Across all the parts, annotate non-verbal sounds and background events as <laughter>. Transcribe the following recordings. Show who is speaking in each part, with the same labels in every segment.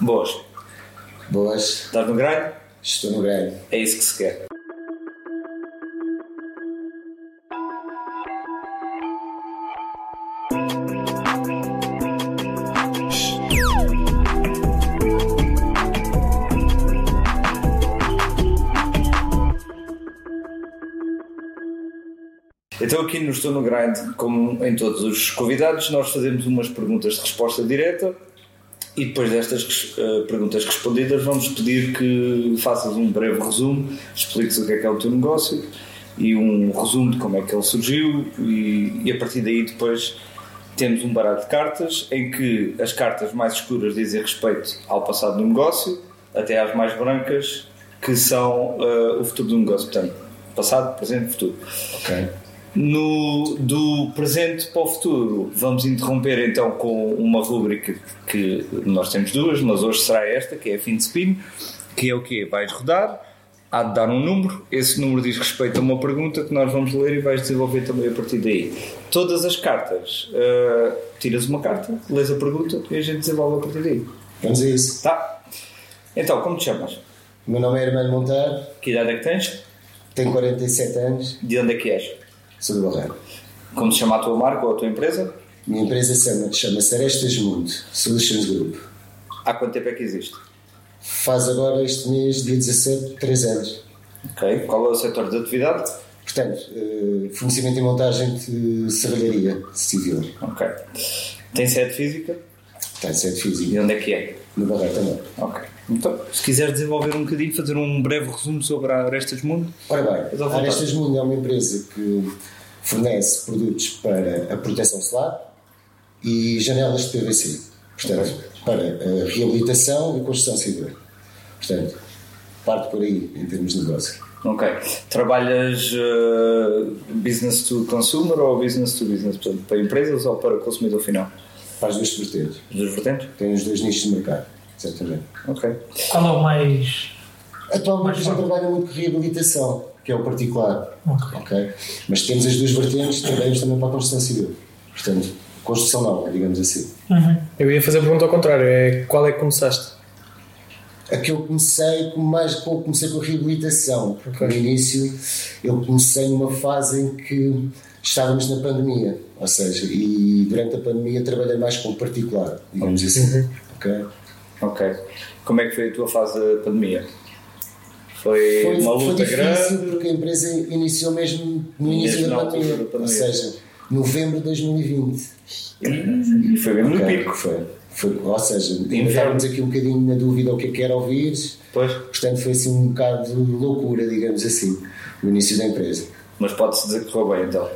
Speaker 1: Boas.
Speaker 2: Boas.
Speaker 1: Estás no grind?
Speaker 2: Estou no grind.
Speaker 1: É isso que se quer. Então aqui no Estou no Grind, como em todos os convidados, nós fazemos umas perguntas de resposta direta e depois destas uh, perguntas respondidas vamos pedir que faças um breve resumo, expliques o que é que é o teu negócio e um resumo de como é que ele surgiu e, e a partir daí depois temos um baralho de cartas em que as cartas mais escuras dizem respeito ao passado do negócio até às mais brancas que são uh, o futuro do negócio, portanto passado, presente futuro.
Speaker 2: Ok.
Speaker 1: No, do presente para o futuro, vamos interromper então com uma rúbrica que nós temos duas, mas hoje será esta, que é a fim de spin, que é o quê? Vais rodar, há de dar um número, esse número diz respeito a uma pergunta que nós vamos ler e vais desenvolver também a partir daí. Todas as cartas, uh, tiras uma carta, lês a pergunta e a gente desenvolve a partir daí.
Speaker 2: Vamos a isso.
Speaker 1: Tá? Então, como te chamas?
Speaker 2: O meu nome é Hermano Monteiro.
Speaker 1: Que idade é que tens?
Speaker 2: Tenho 47 anos.
Speaker 1: De onde é que és?
Speaker 2: Sou do Barreiro.
Speaker 1: Como se chama a tua marca ou a tua empresa?
Speaker 2: Minha empresa chama-se Arestas Mundo Solutions Group.
Speaker 1: Há quanto tempo é que existe?
Speaker 2: Faz agora este mês, dia 17, 3 anos.
Speaker 1: Ok. Qual é o setor de atividade?
Speaker 2: Portanto, uh, fornecimento e montagem de serralharia civil.
Speaker 1: Ok. Tem sede física?
Speaker 2: Tem sede física.
Speaker 1: E onde é que é?
Speaker 2: No Barreiro também.
Speaker 1: Ok. Então, se quiseres desenvolver um bocadinho, fazer um breve resumo sobre a Arestas Mundo.
Speaker 2: Ora bem, a Arestas Mundo é uma empresa que fornece produtos para a proteção solar e janelas de PVC. Portanto, para a reabilitação e construção civil. Portanto, parte por aí em termos de negócio.
Speaker 1: Ok. Trabalhas uh, business to consumer ou business to business? Portanto, para empresas ou para consumidor final?
Speaker 2: Para as duas vertentes.
Speaker 1: As duas vertentes?
Speaker 2: Tem os dois nichos de mercado, exatamente.
Speaker 1: Ok.
Speaker 3: Qual é o mais.
Speaker 2: Atualmente já trabalha muito com reabilitação, que é o particular.
Speaker 3: Ok.
Speaker 2: ok? Mas temos as duas vertentes, trabalhamos também para a construção civil. Portanto, construção nova, digamos assim.
Speaker 3: Uhum.
Speaker 4: Eu ia fazer a pergunta ao contrário: é qual é que começaste?
Speaker 2: A que eu comecei com mais com, comecei com a reabilitação, porque
Speaker 4: Ok.
Speaker 2: no início eu comecei numa fase em que estávamos na pandemia, ou seja, e durante a pandemia trabalhei mais com particular, digamos assim.
Speaker 4: Uhum.
Speaker 2: ok?
Speaker 1: Ok. Como é que foi a tua fase da pandemia? Foi,
Speaker 2: Foi,
Speaker 1: uma
Speaker 2: foi
Speaker 1: luta
Speaker 2: difícil
Speaker 1: grande?
Speaker 2: porque a empresa iniciou mesmo no início
Speaker 1: Mesmo
Speaker 2: da pandemia,
Speaker 1: da pandemia.
Speaker 2: ou seja, novembro de 2020.
Speaker 1: E foi mesmo no
Speaker 2: Ok,
Speaker 1: pico.
Speaker 2: Foi, foi, ou seja, estávamos aqui um bocadinho na dúvida o que é que era ouvir,
Speaker 1: Pois.
Speaker 2: portanto foi assim um bocado de loucura, digamos assim, no início da empresa.
Speaker 1: Mas pode-se dizer que correu bem então.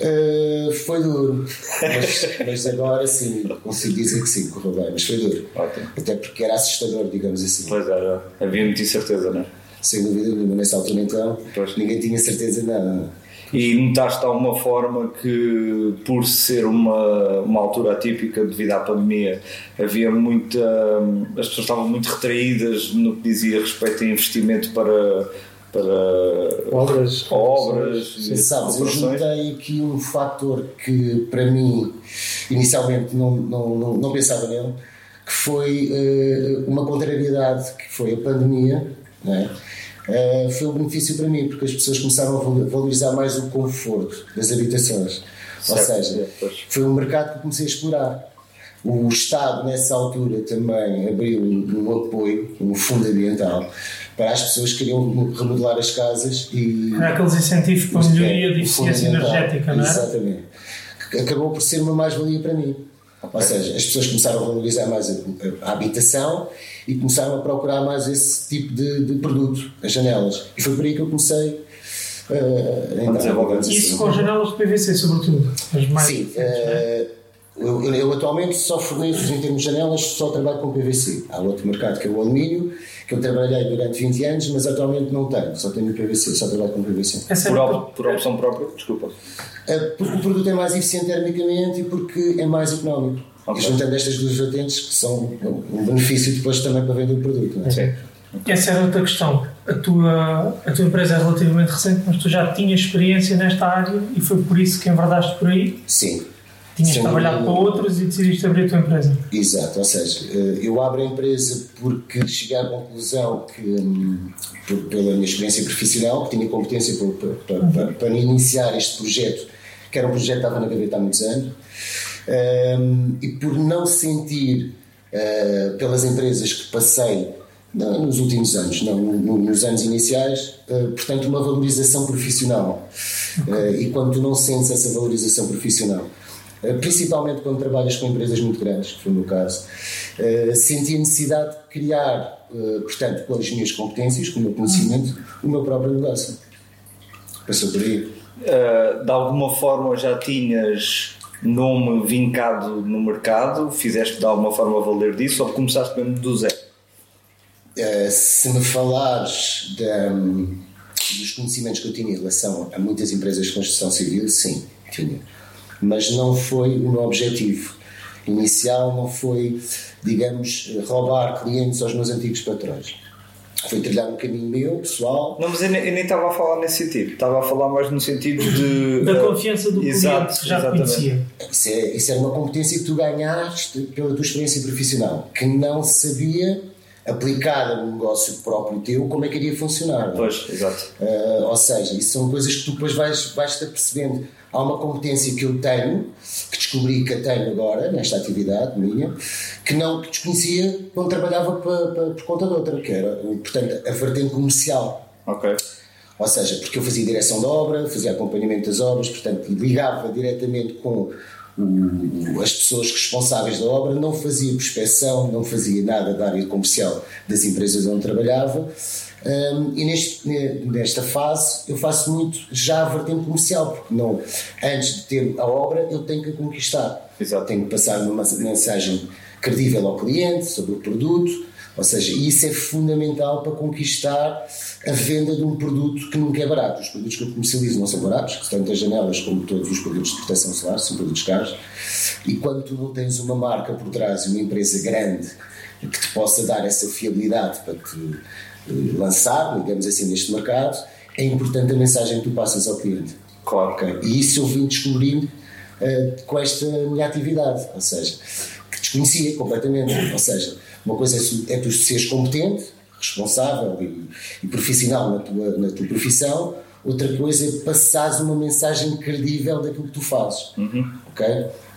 Speaker 2: Uh, foi duro, <laughs> mas, mas agora sim, consigo dizer que sim, correu bem, mas foi duro.
Speaker 1: Ótimo.
Speaker 2: Até porque era assustador, digamos assim.
Speaker 1: Pois era. Havia muita incerteza, não é?
Speaker 2: Sem dúvida nenhuma, nessa altura então,
Speaker 1: Pois.
Speaker 2: ninguém tinha certeza de nada.
Speaker 1: E notaste de alguma forma que, por ser uma, uma altura atípica devido à pandemia, havia muita. as pessoas estavam muito retraídas no que dizia respeito a investimento para. Para
Speaker 4: Obras. <laughs>
Speaker 1: obras
Speaker 4: Sim.
Speaker 1: e
Speaker 2: Sabes, eu aqui um fator que para mim inicialmente não, não, não, não pensava nele, que foi eh, uma contrariedade, que foi a pandemia, não é? Eh, foi um benefício para mim, porque as pessoas começaram a val- valorizar mais o conforto das habitações. Ou
Speaker 1: Certo,
Speaker 2: seja,
Speaker 1: pois.
Speaker 2: foi um mercado que comecei a explorar. O Estado, nessa altura, também abriu um, um apoio, um fundo ambiental, para as pessoas que queriam remodelar as casas e
Speaker 3: Era aqueles incentivos para a melhoria de eficiência energética, não é?
Speaker 2: Exatamente. Que Acabou por ser uma mais-valia para mim. Ou seja, as pessoas começaram a valorizar mais a, a- a habitação e começaram a procurar mais esse tipo de, de produto, as janelas. E foi por aí que eu comecei uh, a entrar.
Speaker 3: Isso com janelas de PVC, sobretudo. As mais
Speaker 2: Sim,
Speaker 3: é?
Speaker 2: Eu, eu- eu atualmente só forneço em termos de janelas, só trabalho com PVC. Há outro mercado que é o alumínio, que eu trabalhei durante 20 anos, mas atualmente não tenho, só tenho PVC, só trabalho com PVC.
Speaker 3: Essa
Speaker 1: Por, op- por opção própria, desculpa.
Speaker 2: Eh, Porque o produto é mais eficiente termicamente e porque é mais económico.
Speaker 1: Ok.
Speaker 2: E juntando estas duas vertentes, que são um benefício depois também para vender o produto. Não é?
Speaker 1: Sim.
Speaker 3: Essa era outra questão. A tua, a tua empresa é relativamente recente, mas tu já tinhas experiência nesta área e foi por isso que enverdaste por aí.
Speaker 2: Sim.
Speaker 3: Tinhas trabalhado
Speaker 2: dúvida
Speaker 3: para outros e decidiste abrir a tua empresa.
Speaker 2: Exato, ou seja, eh, eu abro a empresa porque cheguei à conclusão que, hum, pela minha experiência profissional, que tinha competência para, para- para- para iniciar este projeto, que era um projeto que estava na gaveta há muitos anos, hum, e por não sentir eh, pelas empresas que passei não, nos últimos anos, não no- nos anos iniciais, eh, portanto, uma valorização profissional. Eh, e quando tu não sentes essa valorização profissional, principalmente quando trabalhas com empresas muito grandes, que foi o meu caso, eh, senti a necessidade de criar, eh, portanto, com as minhas competências, com o meu conhecimento, o meu próprio negócio. Passou por aí.
Speaker 1: Uh, de alguma forma já tinhas nome vincado no mercado? Fizeste de alguma forma valer disso ou começaste mesmo do zero?
Speaker 2: Uh, se me falares da, dos conhecimentos que eu tinha em relação a muitas empresas de construção civil, sim, tinha. Mas não foi o meu objetivo inicial, não foi, digamos, roubar clientes aos meus antigos patrões. Foi trilhar um caminho meu, pessoal.
Speaker 1: Não, mas eu nem, eu nem estava a falar nesse sentido, estava a falar mais no sentido de. <laughs>
Speaker 3: Da confiança do
Speaker 1: exato,
Speaker 3: cliente que já te
Speaker 1: exatamente.
Speaker 3: conhecia.
Speaker 2: Isso, é, isso era uma competência que tu ganhaste pela tua experiência profissional, que não sabia aplicada no negócio próprio teu como é que iria funcionar. é?
Speaker 1: Pois, exato.
Speaker 2: Uh, ou seja, isso são coisas que tu depois vais, vais te apercebendo. Há uma competência que eu tenho, que descobri que a tenho agora, nesta atividade minha, que não que desconhecia quando trabalhava pa- pa- por conta de outra, que era, portanto, a vertente comercial.
Speaker 1: Ok.
Speaker 2: Ou seja, porque eu fazia direção da obra, fazia acompanhamento das obras, portanto, ligava diretamente com as pessoas responsáveis da obra, não fazia prospeção, não fazia nada da área comercial das empresas onde trabalhava. Hum, e neste, ne- nesta fase eu faço muito já a vertente comercial, porque não, antes de ter a obra eu tenho que a conquistar.
Speaker 1: Exato.
Speaker 2: Tenho que passar uma mensagem credível ao cliente sobre o produto, ou seja, isso é fundamental para conquistar a venda de um produto que nunca é barato. Os produtos que eu comercializo não são baratos, tanto as janelas como todos os produtos de proteção solar são produtos caros. E quando tu não tens uma marca por trás, uma empresa grande que te possa dar essa fiabilidade para te lançar, digamos assim, neste mercado, é importante a mensagem que tu passas ao cliente.
Speaker 1: Claro.
Speaker 2: Ok? E isso eu vim descobrindo eh, com esta minha atividade, ou seja, que desconhecia completamente. Ou seja, uma coisa é, é tu seres competente, responsável e, e profissional na tua, na tua profissão, outra coisa é passares uma mensagem credível daquilo que tu fazes. Ok?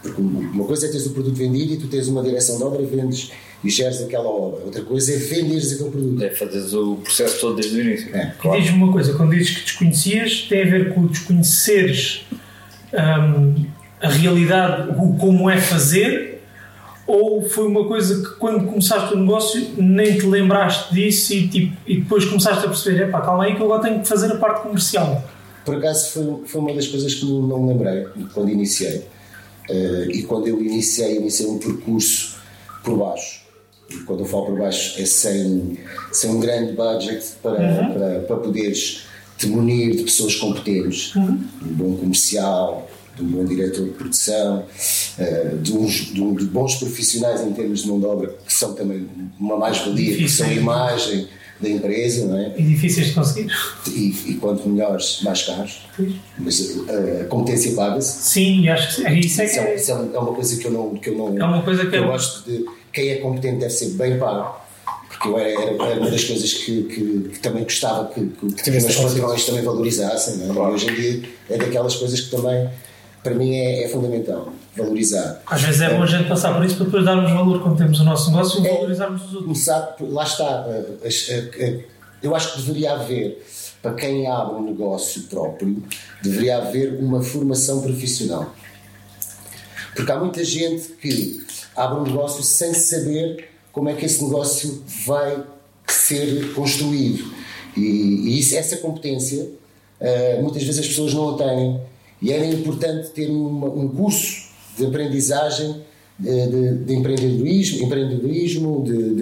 Speaker 2: Porque uma coisa é teres o produto vendido e tu tens uma direção de obra e vendes e geres aquela obra. Outra coisa é venderes aquele produto.
Speaker 1: É fazeres o processo todo desde o início.
Speaker 2: É.
Speaker 3: E diz-me uma coisa, quando dizes que desconhecias, tem a ver com desconheceres hum, a realidade, o como é fazer, ou foi uma coisa que quando começaste o negócio nem te lembraste disso e, tipo, e depois começaste a perceber, epá, calma aí que eu agora tenho que fazer a parte comercial.
Speaker 2: Por acaso foi, foi uma das coisas que não, não me lembrei quando iniciei. Eh, e quando eu iniciei, iniciei um percurso por baixo. Quando eu falo por baixo, é sem, sem um grande budget para, para, para poderes te munir de pessoas competentes, de um bom comercial, de um bom diretor de produção, eh, de, uns, de, de bons profissionais em termos de mão de obra, que são também uma mais-valia, que são a imagem da empresa, não é?
Speaker 3: E difíceis de conseguir.
Speaker 2: e, e quanto melhores, mais caros. Mas uh, a competência paga-se.
Speaker 3: Sim, e acho que sim. isso é, que
Speaker 2: é,
Speaker 3: é,
Speaker 2: é um- é uma coisa que eu não. Que eu, não
Speaker 3: É uma coisa que
Speaker 2: eu
Speaker 3: é-
Speaker 2: gosto de. Quem é competente deve ser bem pago. Porque eu era, era, uma das coisas que, que, que também gostava que, que, que os meus patrões também valorizassem. Não é? E hoje em dia é daquelas coisas que também, para mim, é, é fundamental. Valorizar.
Speaker 3: às vezes é bom a gente passar por isso para depois darmos valor quando temos o nosso negócio e
Speaker 2: É.
Speaker 3: valorizarmos os outros.
Speaker 2: começar, lá está, as- uh, uh, eu acho que deveria haver, para quem abre um negócio próprio, deveria haver uma formação profissional. Porque há muita gente que abre um negócio sem saber como é que esse negócio vai ser construído. E, e isso, essa competência, uh, muitas vezes as pessoas não a têm. E era importante ter uma- um curso de aprendizagem de, de- de empreendedorismo, empreendedorismo de,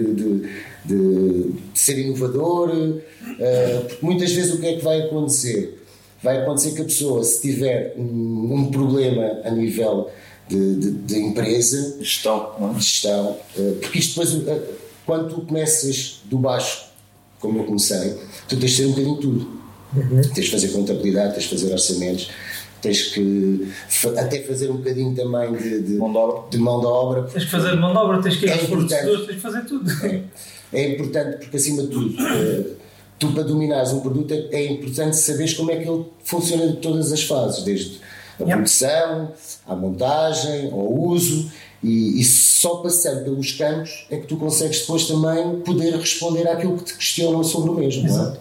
Speaker 2: de- ser inovador, uh, porque muitas vezes o que é que vai acontecer? Vai acontecer que a pessoa, se tiver um, um problema a nível de, de- de empresa,
Speaker 1: Gestão, não é?
Speaker 2: de gestão, eh, porque isto depois, eh, quando tu começas do baixo, como eu comecei, tu tens de ter um bocadinho de tudo. Tens de fazer contabilidade, tens de fazer orçamentos, tens que fa- até fazer um bocadinho também de, de,
Speaker 1: Mão de obra.
Speaker 2: de mão de obra.
Speaker 3: Tens que fazer mão de obra, tens que ir
Speaker 2: É
Speaker 3: aos tens que fazer tudo.
Speaker 2: É importante porque, acima de tudo, eh, tu para dominares um produto é, é importante saberes como é que ele funciona em todas as fases, desde a
Speaker 3: Yeah.
Speaker 2: produção, à montagem, ao uso, e, e só passando pelos campos é que tu consegues depois também poder responder àquilo que te questionam sobre o mesmo. Não é?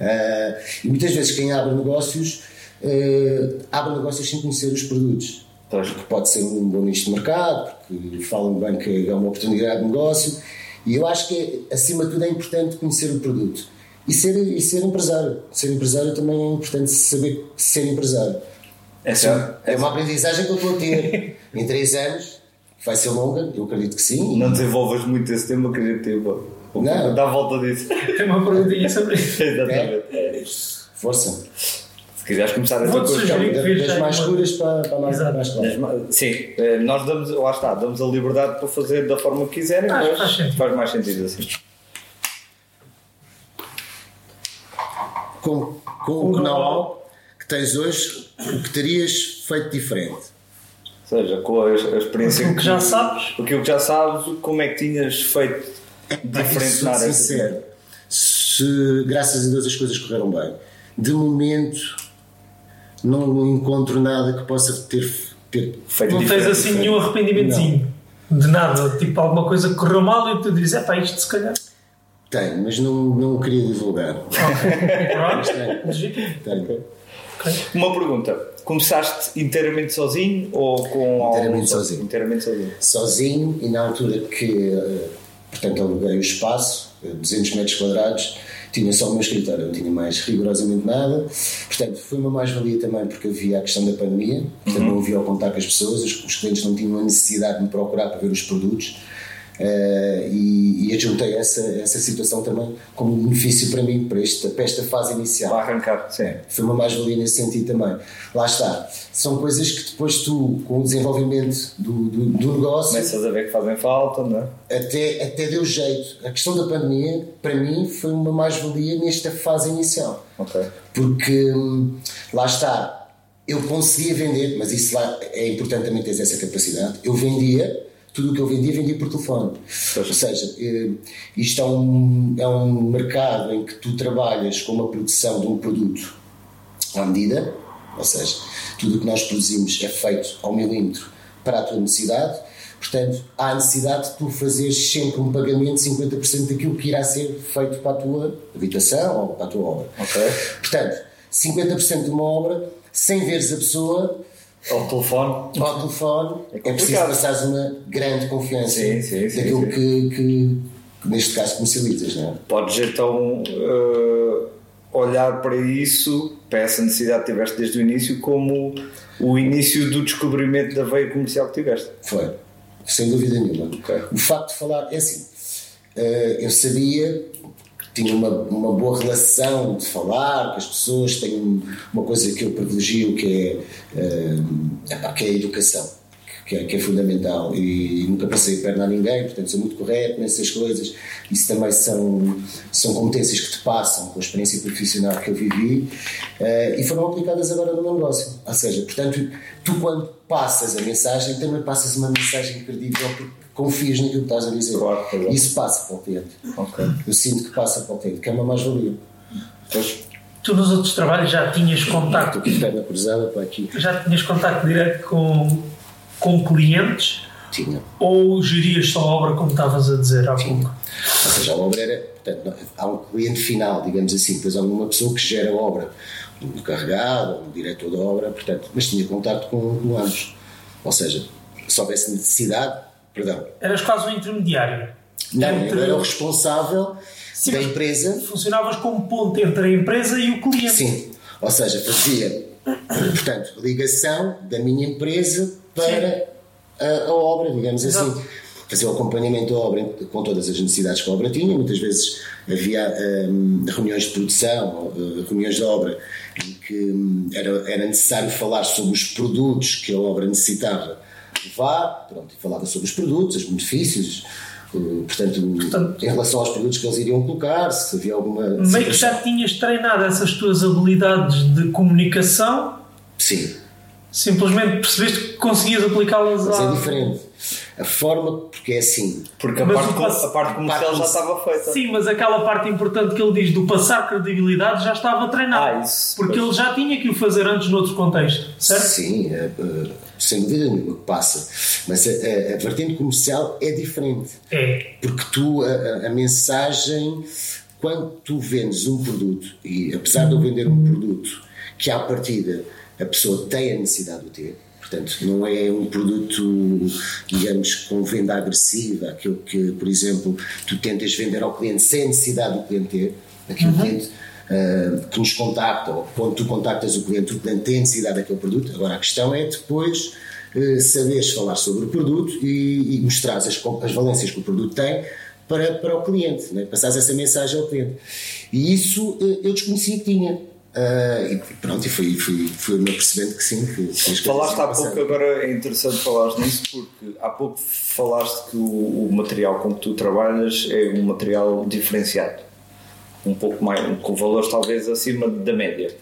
Speaker 2: Ah, e muitas vezes quem abre negócios eh, abre negócios sem conhecer os produtos. Porque pode ser um bom nicho de mercado, porque falam bem que é uma oportunidade de negócio. E eu acho que, acima de tudo, é importante conhecer o produto. E ser, e ser empresário. Ser empresário também é importante saber ser empresário.
Speaker 1: Essa,
Speaker 2: É uma aprendizagem que eu estou a ter <laughs> em três anos. Vai ser longa, eu acredito que sim.
Speaker 1: Não desenvolvas muito esse tema, acredito que vou
Speaker 2: Não.
Speaker 1: dar a volta disso. <laughs>
Speaker 3: Tem uma perguntinha sobre isso. <laughs>
Speaker 1: Exatamente.
Speaker 2: Força.
Speaker 1: Se quiseres começar essa
Speaker 3: Vou-te
Speaker 1: coisa.
Speaker 3: sugerir que
Speaker 2: Das mais
Speaker 3: uma-
Speaker 2: escuras para, para mais,
Speaker 3: Exato.
Speaker 2: mais claras.
Speaker 1: Sim, eh, nós damos, lá está, damos a liberdade para fazer da forma que quiserem,
Speaker 3: faz sentido.
Speaker 1: faz mais sentido assim.
Speaker 2: Com, com o que tens hoje, o que terias feito diferente?
Speaker 1: Ou seja, com a, experiência
Speaker 3: Aquilo que já sabes.
Speaker 1: aquilo que já sabes, como é que tinhas feito diferente na área?
Speaker 2: sincero. Se, graças a Deus, as coisas correram bem. De momento, não encontro nada que possa ter, ter
Speaker 1: Feito
Speaker 3: Não tens assim
Speaker 1: diferente.
Speaker 3: nenhum arrependimentozinho. De nada. Tipo, alguma coisa que correu mal e tu dizes, é pá, isto se calhar.
Speaker 2: tenho, mas não, não o queria divulgar. <laughs>
Speaker 3: Pronto. Legítimo.
Speaker 2: Tenho.
Speaker 3: Ok.
Speaker 1: Uma pergunta: começaste inteiramente sozinho ou com algum-
Speaker 2: Inteiramente sozinho.
Speaker 1: Inteiramente sozinho.
Speaker 2: Sozinho e na altura que, eh, portanto, aluguei o espaço, eh, 200 metros quadrados, tinha só o meu escritório, não tinha mais rigorosamente nada. Portanto, foi uma mais-valia também porque havia a questão da pandemia, portanto, não havia o contato com as pessoas, os, os clientes não tinham a necessidade de me procurar para ver os produtos. Eh, e, e ajuntei essa, essa situação também como benefício para mim, para esta, para esta fase inicial.
Speaker 1: Para arrancar, sim.
Speaker 2: Foi uma mais-valia nesse sentido também. Lá está. São coisas que depois tu, com o desenvolvimento do, do, do negócio,
Speaker 1: Começas a ver que fazem falta, não é?
Speaker 2: até, até deu jeito. A questão da pandemia, para mim, foi uma mais-valia nesta fase inicial.
Speaker 1: Ok.
Speaker 2: Porque hum, lá está, eu conseguia vender, mas isso lá é importante também ter essa capacidade. Eu vendia, tudo o que eu vendia, vendia por telefone. Ou seja, eh, isto é um, é um mercado em que tu trabalhas com uma produção de um produto à medida, ou seja, tudo o que nós produzimos é feito ao milímetro para a tua necessidade. Portanto, há a necessidade de tu fazeres sempre um pagamento de 50% daquilo que irá ser feito para a tua habitação ou para a tua obra.
Speaker 1: Ok.
Speaker 2: Portanto, 50% de uma obra, sem veres a pessoa,
Speaker 1: Ao telefone.
Speaker 2: ao telefone,
Speaker 1: É
Speaker 2: é, preciso passares uma grande confiança
Speaker 1: Sim, sim, sim,
Speaker 2: daquilo. Que, que, que, neste caso, comercializas. Não é?
Speaker 1: Podes então eh, olhar para isso, para essa necessidade que tiveste desde o início, como o início do descobrimento da veia comercial que tiveste.
Speaker 2: Foi, sem dúvida nenhuma.
Speaker 1: Ok.
Speaker 2: O facto de falar, é assim, eh, eu sabia tinha uma, uma boa relação de falar com as pessoas, tenho uma coisa que eu privilegio que é, epá, que é a educação. Que é, que é fundamental e nunca passei a perna a ninguém, portanto sou muito correto nessas coisas. Isso também são, são competências que te passam com a experiência profissional que eu vivi eh, e foram aplicadas agora no negócio. Ou seja, portanto, tu quando passas a mensagem, também passas uma mensagem credível porque confias naquilo que estás a dizer.
Speaker 1: Claro, claro.
Speaker 2: Isso passa para o cliente.
Speaker 1: Ok.
Speaker 2: Eu sinto que passa para o cliente, que é uma mais-valia.
Speaker 1: Pois,
Speaker 3: Tu nos outros trabalhos já tinhas
Speaker 2: Estou
Speaker 3: contacto,
Speaker 2: aqui perna cruzada para aqui.
Speaker 3: já tinhas contacto direto com, com clientes
Speaker 2: Tinha.
Speaker 3: ou gerias só a obra como estavas a dizer há pouco?
Speaker 2: Ou seja, a obra era. Portanto, há um cliente final, digamos assim, depois há uma pessoa que gera a obra, um encarregado, um diretor da obra, portanto, mas tinha contato com, com ambos. Ou seja, se houvesse necessidade, perdão,
Speaker 3: Eras quase um intermediário.
Speaker 2: não,
Speaker 3: Entre-
Speaker 2: eu era o responsável
Speaker 3: Sim,
Speaker 2: da empresa
Speaker 3: Funcionavas como ponte entre a empresa e o cliente.
Speaker 2: Sim, ou seja, fazia, portanto, ligação da minha empresa para a, a obra, digamos
Speaker 3: Exato.
Speaker 2: assim. Fazer o acompanhamento da obra com todas as necessidades que a obra tinha. Muitas vezes havia hum, reuniões de produção, uh, reuniões de obra, em que hum, era, era necessário falar sobre os produtos que a obra necessitava levar, pronto, e falava sobre os produtos, os benefícios. uh, Portanto,
Speaker 3: Portanto-
Speaker 2: em relação aos produtos que eles iriam colocar, se havia alguma.
Speaker 3: Meio que já tinhas treinado essas tuas habilidades de comunicação
Speaker 2: Sim,
Speaker 3: Simplesmente percebeste que conseguias aplicá-las
Speaker 2: Mas
Speaker 3: à...
Speaker 2: é diferente. A forma, porque é assim.
Speaker 1: Porque a
Speaker 3: Mas
Speaker 1: parte,
Speaker 3: o passo-
Speaker 1: a parte comercial
Speaker 2: parte
Speaker 1: já estava feita.
Speaker 3: Sim, mas aquela parte importante que ele diz do passar credibilidade já estava treinado.
Speaker 1: Ah, isso.
Speaker 3: Porque
Speaker 1: Pois.
Speaker 3: ele já tinha que o fazer antes noutro contexto, certo?
Speaker 2: Sim, é, é, sem dúvida nenhuma que passa. Mas a, a, a vertente comercial é diferente.
Speaker 3: É.
Speaker 2: Porque tu, a, a- mensagem, quando tu vendes um produto, e apesar de eu vender um produto que à partida a pessoa tem a necessidade de ter, portanto, não é um produto, digamos, com venda agressiva, aquilo que, por exemplo, tu tentas vender ao cliente sem a necessidade do cliente ter, aquele cliente. Ah, que nos contacta, ou quando tu contactas o cliente, o cliente tem necessidade daquele produto. Agora, a questão é depois eh, saberes falar sobre o produto e, e mostrar as, as valências que o produto tem para, para o cliente, né? passares essa mensagem ao cliente. E isso eh, eu desconhecia que tinha. Ah, e pronto, e fui, fui, fui-me apercebendo que sim. Que, que
Speaker 1: Falaste há pouco, agora é interessante falares nisso porque há pouco falaste que o, o material com que tu trabalhas é um material diferenciado, um pouco mais, com valores talvez acima da média.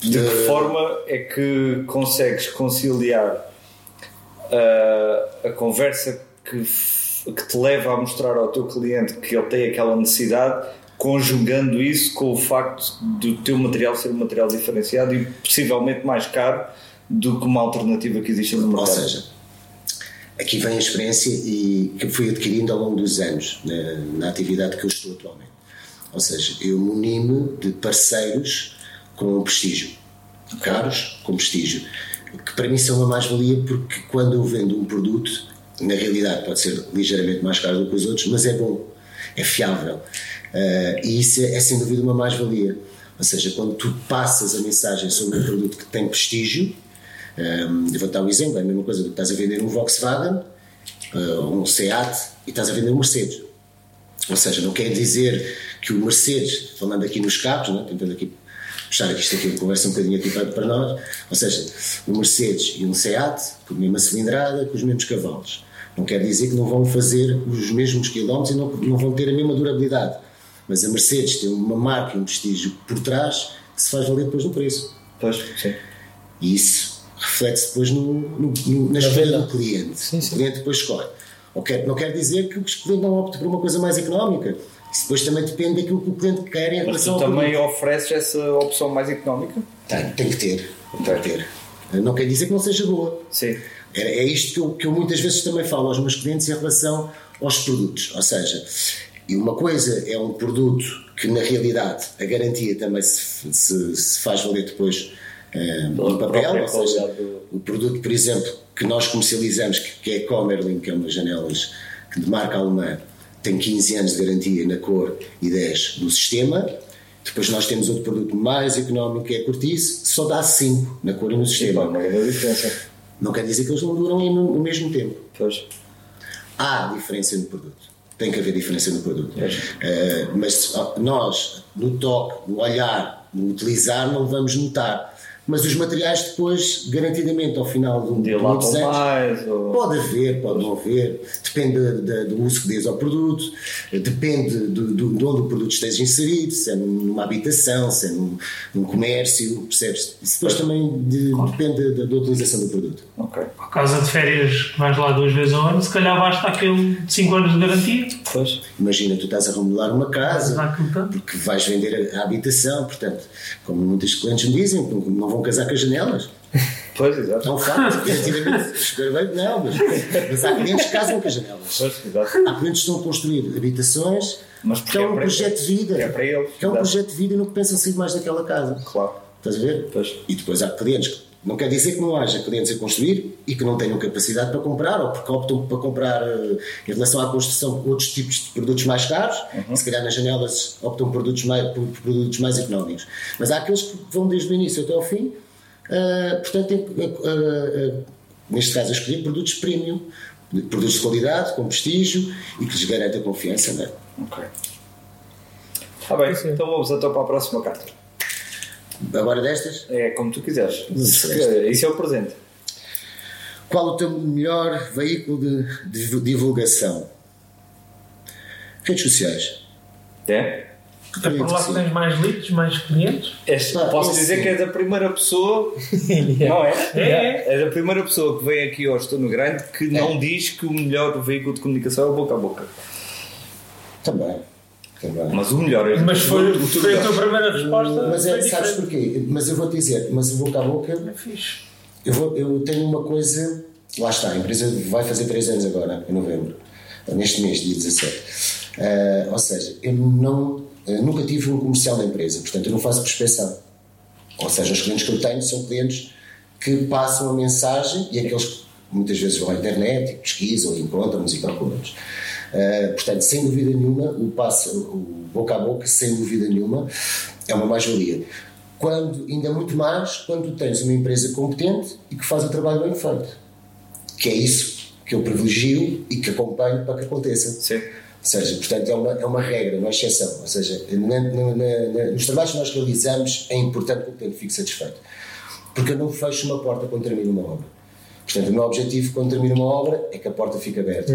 Speaker 1: De que
Speaker 2: De-
Speaker 1: forma é que consegues conciliar ah, a conversa que, que te leva a mostrar ao teu cliente que ele tem aquela necessidade, conjugando isso com o facto do teu material ser um material diferenciado e possivelmente mais caro do que uma alternativa que existe no
Speaker 2: Ou
Speaker 1: mercado.
Speaker 2: seja, aqui vem a experiência e que fui adquirindo ao longo dos anos na, na atividade que eu estou atualmente. Ou seja, eu munime de parceiros com prestígio, caros com prestígio, que para mim são uma mais-valia porque quando eu vendo um produto, na realidade pode ser ligeiramente mais caro do que os outros, mas é bom, é fiável. Ah, e isso é, é sem dúvida uma mais-valia. Ou seja, quando tu passas a mensagem sobre um produto que tem prestígio, um, eu vou dar um exemplo, é a mesma coisa do que estás a vender um Volkswagen, uh, um Seat e estás a vender um Mercedes. Ou seja, não quer dizer que o Mercedes, falando aqui nos carros, né, tentando aqui puxar aqui isto aqui, conversa um bocadinho aqui para, para nós, ou seja, um Mercedes e um Seat, com a mesma cilindrada, com os mesmos cavalos. Não quer dizer que não vão fazer os mesmos quilómetros e não, não vão ter a mesma durabilidade. Mas a Mercedes tem uma marca e um prestígio por trás que se faz valer depois no preço.
Speaker 1: Pois, sim.
Speaker 2: E isso reflete-se depois no, no, no, na escolha do cliente. O cliente depois escolhe. Não quer dizer que o cliente não opte por uma coisa mais económica. Isso depois também depende daquilo que o cliente quer em
Speaker 1: Mas
Speaker 2: relação
Speaker 1: tu
Speaker 2: ao
Speaker 1: também
Speaker 2: produto.
Speaker 1: ofereces essa opção mais económica?
Speaker 2: Tem, tem que ter. Tem que ter. Não quer dizer que não seja boa.
Speaker 1: Sim.
Speaker 2: É, é isto que eu, que eu muitas vezes também falo aos meus clientes em relação aos produtos. Ou seja, e uma coisa é um produto que na realidade a garantia também se, se, se faz valer depois eh, no papel. Ou seja,
Speaker 1: do-
Speaker 2: o produto, por exemplo, que nós comercializamos, que, é a Comerlin, que é umas janelas que de marca alemã, tem 15 anos de garantia na cor e 10 no sistema. Depois nós temos outro produto mais económico que é a Cortice, só dá 5 na cor e no
Speaker 1: Sim,
Speaker 2: sistema.
Speaker 1: uma grande diferença.
Speaker 2: Não quer dizer que eles não duram no mesmo tempo.
Speaker 1: Pois.
Speaker 2: Há diferença no produto. Tem que haver diferença no produto. Eh, mas nós, no toque, no olhar, no utilizar, não vamos notar. Mas os materiais depois, garantidamente, ao final de, um- de muitos
Speaker 1: Dilatam
Speaker 2: anos,
Speaker 1: mais. Ou...
Speaker 2: Pode haver, pode não haver, depende da- da- do uso que dês ao produto, depende do, do- de onde o produto esteja inserido, se é numa habitação, se é num, num comércio, percebes? Isso depois também de- depende da, da utilização do produto.
Speaker 1: Ok.
Speaker 3: Por causa de férias que vais lá duas vezes ao ano, se calhar basta aquele de 5 anos de garantia.
Speaker 1: Pois.
Speaker 2: Imagina, tu estás a remodelar uma casa, porque vais vender a, a habitação, portanto, como muitos clientes me dizem, não vão casar com as janelas.
Speaker 1: Pois, exato.
Speaker 2: É um facto. Espero bem não, mas, mas há clientes que casam com as janelas.
Speaker 1: Pois, exato.
Speaker 2: Há clientes que estão a construir habitações
Speaker 1: Mas
Speaker 2: que é um
Speaker 1: é para-
Speaker 2: projeto de vida.
Speaker 1: é para eles,
Speaker 2: Que é um projeto de vida e não pensam sair mais daquela casa.
Speaker 1: Claro.
Speaker 2: Estás a ver?
Speaker 1: Pois.
Speaker 2: E depois há clientes que não quer dizer que não haja clientes a construir e que não tenham capacidade para comprar ou porque optam para comprar eh, em relação à construção outros tipos de produtos mais caros.
Speaker 1: Uhum.
Speaker 2: Se calhar nas janelas optam por produtos mais, por produtos mais económicos. Mas há aqueles que vão desde o início até ao fim. eh, portanto, eh, eh, neste caso, a escolher produtos premium, produtos de qualidade, com prestígio e que lhes garanta confiança. Não é?
Speaker 1: Ok. Está bem, então vamos então para a próxima carta.
Speaker 2: Agora destas,
Speaker 1: É como tu quiseres.
Speaker 2: Desta.
Speaker 1: Isso é o presente.
Speaker 2: Qual o teu melhor veículo de, de divulgação? Redes sociais.
Speaker 1: É?
Speaker 3: É por lá que tens mais leads, mais clientes.
Speaker 1: Este-
Speaker 2: Ah,
Speaker 1: posso
Speaker 2: esse
Speaker 1: dizer
Speaker 2: sim.
Speaker 1: que é da primeira pessoa,
Speaker 4: Yeah. <laughs>
Speaker 1: não é?
Speaker 3: É,
Speaker 1: É da primeira pessoa que vem aqui ao Estou no Grande que não diz que o melhor veículo de comunicação é o boca a boca.
Speaker 2: Também. Também.
Speaker 1: Mas o melhor é
Speaker 3: Mas foi,
Speaker 1: o,
Speaker 3: foi a tua primeira resposta.
Speaker 2: Mas é, sabes porquê? Mas eu vou te dizer, mas o boca a boca,
Speaker 3: É fixe.
Speaker 2: eu, vou, eu tenho uma coisa. Lá está, a empresa vai fazer 3 anos agora, em novembro, neste mês, dia 17. Ah, ou seja, eu não, eu nunca tive um comercial da empresa, portanto eu não faço prospeção. Ou seja, os clientes que eu tenho são clientes que passam a mensagem e aqueles que muitas vezes vão à internet e pesquisam e encontram-nos e procuram-nos. Uh, portanto, sem dúvida nenhuma, o, passo, o boca a boca, sem dúvida nenhuma, é uma mais-valia. Quando, ainda muito mais, quando tens uma empresa competente e que faz o trabalho bem feito. Que é isso que eu privilegio e que acompanho para que aconteça.
Speaker 1: Sim.
Speaker 2: Ou seja, portanto, é uma, é uma regra, não é exceção. Ou seja, na- na- na- nos trabalhos que nós realizamos, é importante que o cliente fique satisfeito. Porque eu não fecho uma porta quando termino uma obra. Portanto, o meu objetivo quando termino uma obra é que a porta fique aberta.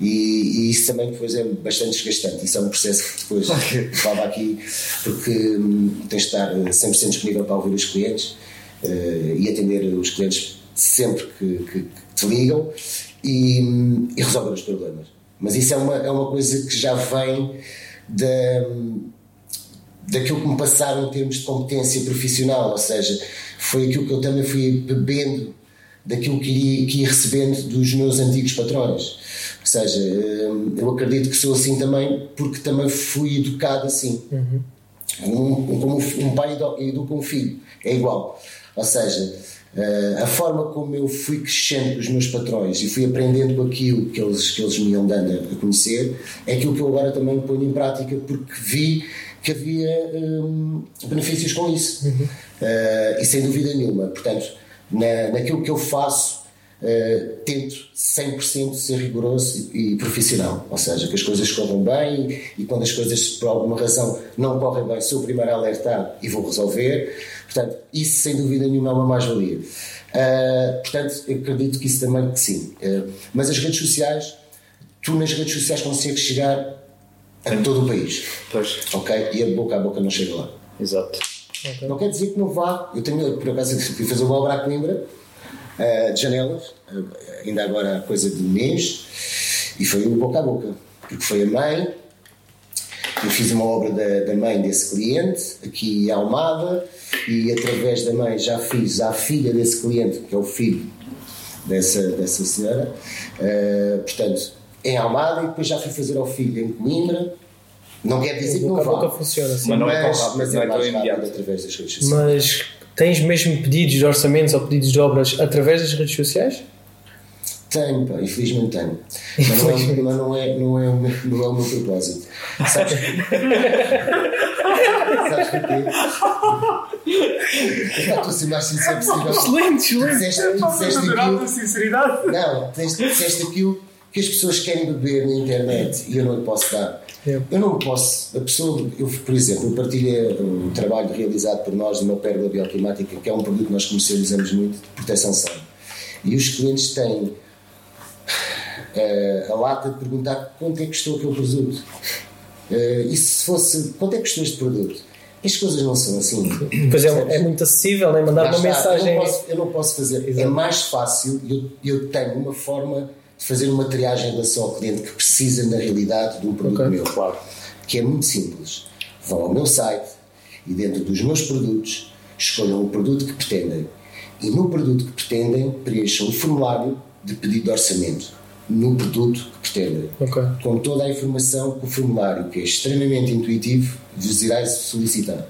Speaker 2: E, e isso também depois é bastante desgastante. Isso é um processo que depois leva aqui, porque hum, tens de estar eh, 100% disponível para ouvir os clientes eh, e atender os clientes sempre que, que- que te ligam e, hum, e resolver os problemas. Mas isso é uma, é uma coisa que já vem da, daquilo que me passaram em termos de competência profissional, ou seja, foi aquilo que eu também fui bebendo daquilo que ia, que ia recebendo dos meus antigos patrões. Ou seja, hum, eu acredito que sou assim também porque também fui educado assim. Um- como um pai edu- educa um filho, é igual. Ou seja, eh, a forma como eu fui crescendo com os meus patrões e fui aprendendo com aquilo que eles, que eles me iam dando a conhecer, é aquilo que eu agora também ponho em prática porque vi que havia hum, benefícios com isso. Eh, e sem dúvida nenhuma. Portanto, na, naquilo que eu faço, Uh, tento 100% ser rigoroso e, e profissional, ou seja, que as coisas corram bem e quando as coisas por alguma razão não correm bem, sou o primeiro a alertar e vou resolver. Portanto, isso sem dúvida nenhuma é uma mais-valia. Uh, portanto, eu acredito que isso também que sim. Uh, mas as redes sociais, tu nas redes sociais consegues chegar a todo o país,
Speaker 1: Pois,
Speaker 2: ok? E a boca a boca não chega lá.
Speaker 1: exato.
Speaker 2: Não quer dizer que não vá. Eu tenho, por acaso, <laughs> fui fazer uma obra a Coimbra eh, de janelas, eh, ainda agora há coisa de um mês, e foi o boca a boca. Porque foi a mãe, eu fiz uma obra da, da mãe desse cliente, aqui em Almada, e através da mãe já fiz à filha desse cliente, que é o filho dessa, dessa senhora, eh, portanto, em Almada, e depois já fui fazer ao filho em Coimbra. Não quer dizer que não vá.
Speaker 4: boca funciona assim.
Speaker 1: Mas não é tão
Speaker 2: Mas-
Speaker 1: rápido,
Speaker 2: mas
Speaker 1: não
Speaker 2: é
Speaker 1: tão imediato.
Speaker 2: através das redes sociais.
Speaker 4: Mas tens mesmo pedidos de orçamentos ou pedidos de obras através das redes sociais?
Speaker 2: Tenho, pá, infelizmente tenho. Mas não é, <laughs> mas não é, não é, o meu- não é o meu propósito. Sabes, <laughs> sabes porquê? Epá, Tu se mais sincero possível.
Speaker 4: Excelente, excelente.
Speaker 2: Disseste, disseste aquilo,
Speaker 3: sinceridade.
Speaker 2: não, disseste, disseste aquilo que as pessoas querem beber na internet e eu não lhe posso dar.
Speaker 4: Yeah.
Speaker 2: Eu não posso. A pessoa, eu, por exemplo, eu partilhei um trabalho realizado por nós de uma pérola bioclimática, que é um produto que nós comercializamos muito, de proteção solar. E os clientes têm eh, a lata de perguntar quanto é que custou aquele produto. Eh, e se fosse, quanto é que custou este produto? As coisas não são assim.
Speaker 4: Pois é, é muito acessível, né? mandar
Speaker 2: Lá
Speaker 4: uma
Speaker 2: está,
Speaker 4: mensagem.
Speaker 2: Eu não posso, eu não posso fazer. É
Speaker 4: Exato.
Speaker 2: mais fácil. Eu, eu tenho uma forma de fazer uma triagem em relação ao cliente que precisa, na realidade, de um produto
Speaker 4: Ok.
Speaker 2: meu. Claro. Que é muito simples. Vão ao meu site e, dentro dos meus produtos, escolham o produto que pretendem. E no produto que pretendem, preencham o formulário de pedido de orçamento. No produto que pretendem
Speaker 4: Ok.
Speaker 2: com toda a informação que o formulário, que é extremamente intuitivo, vos irá solicitar.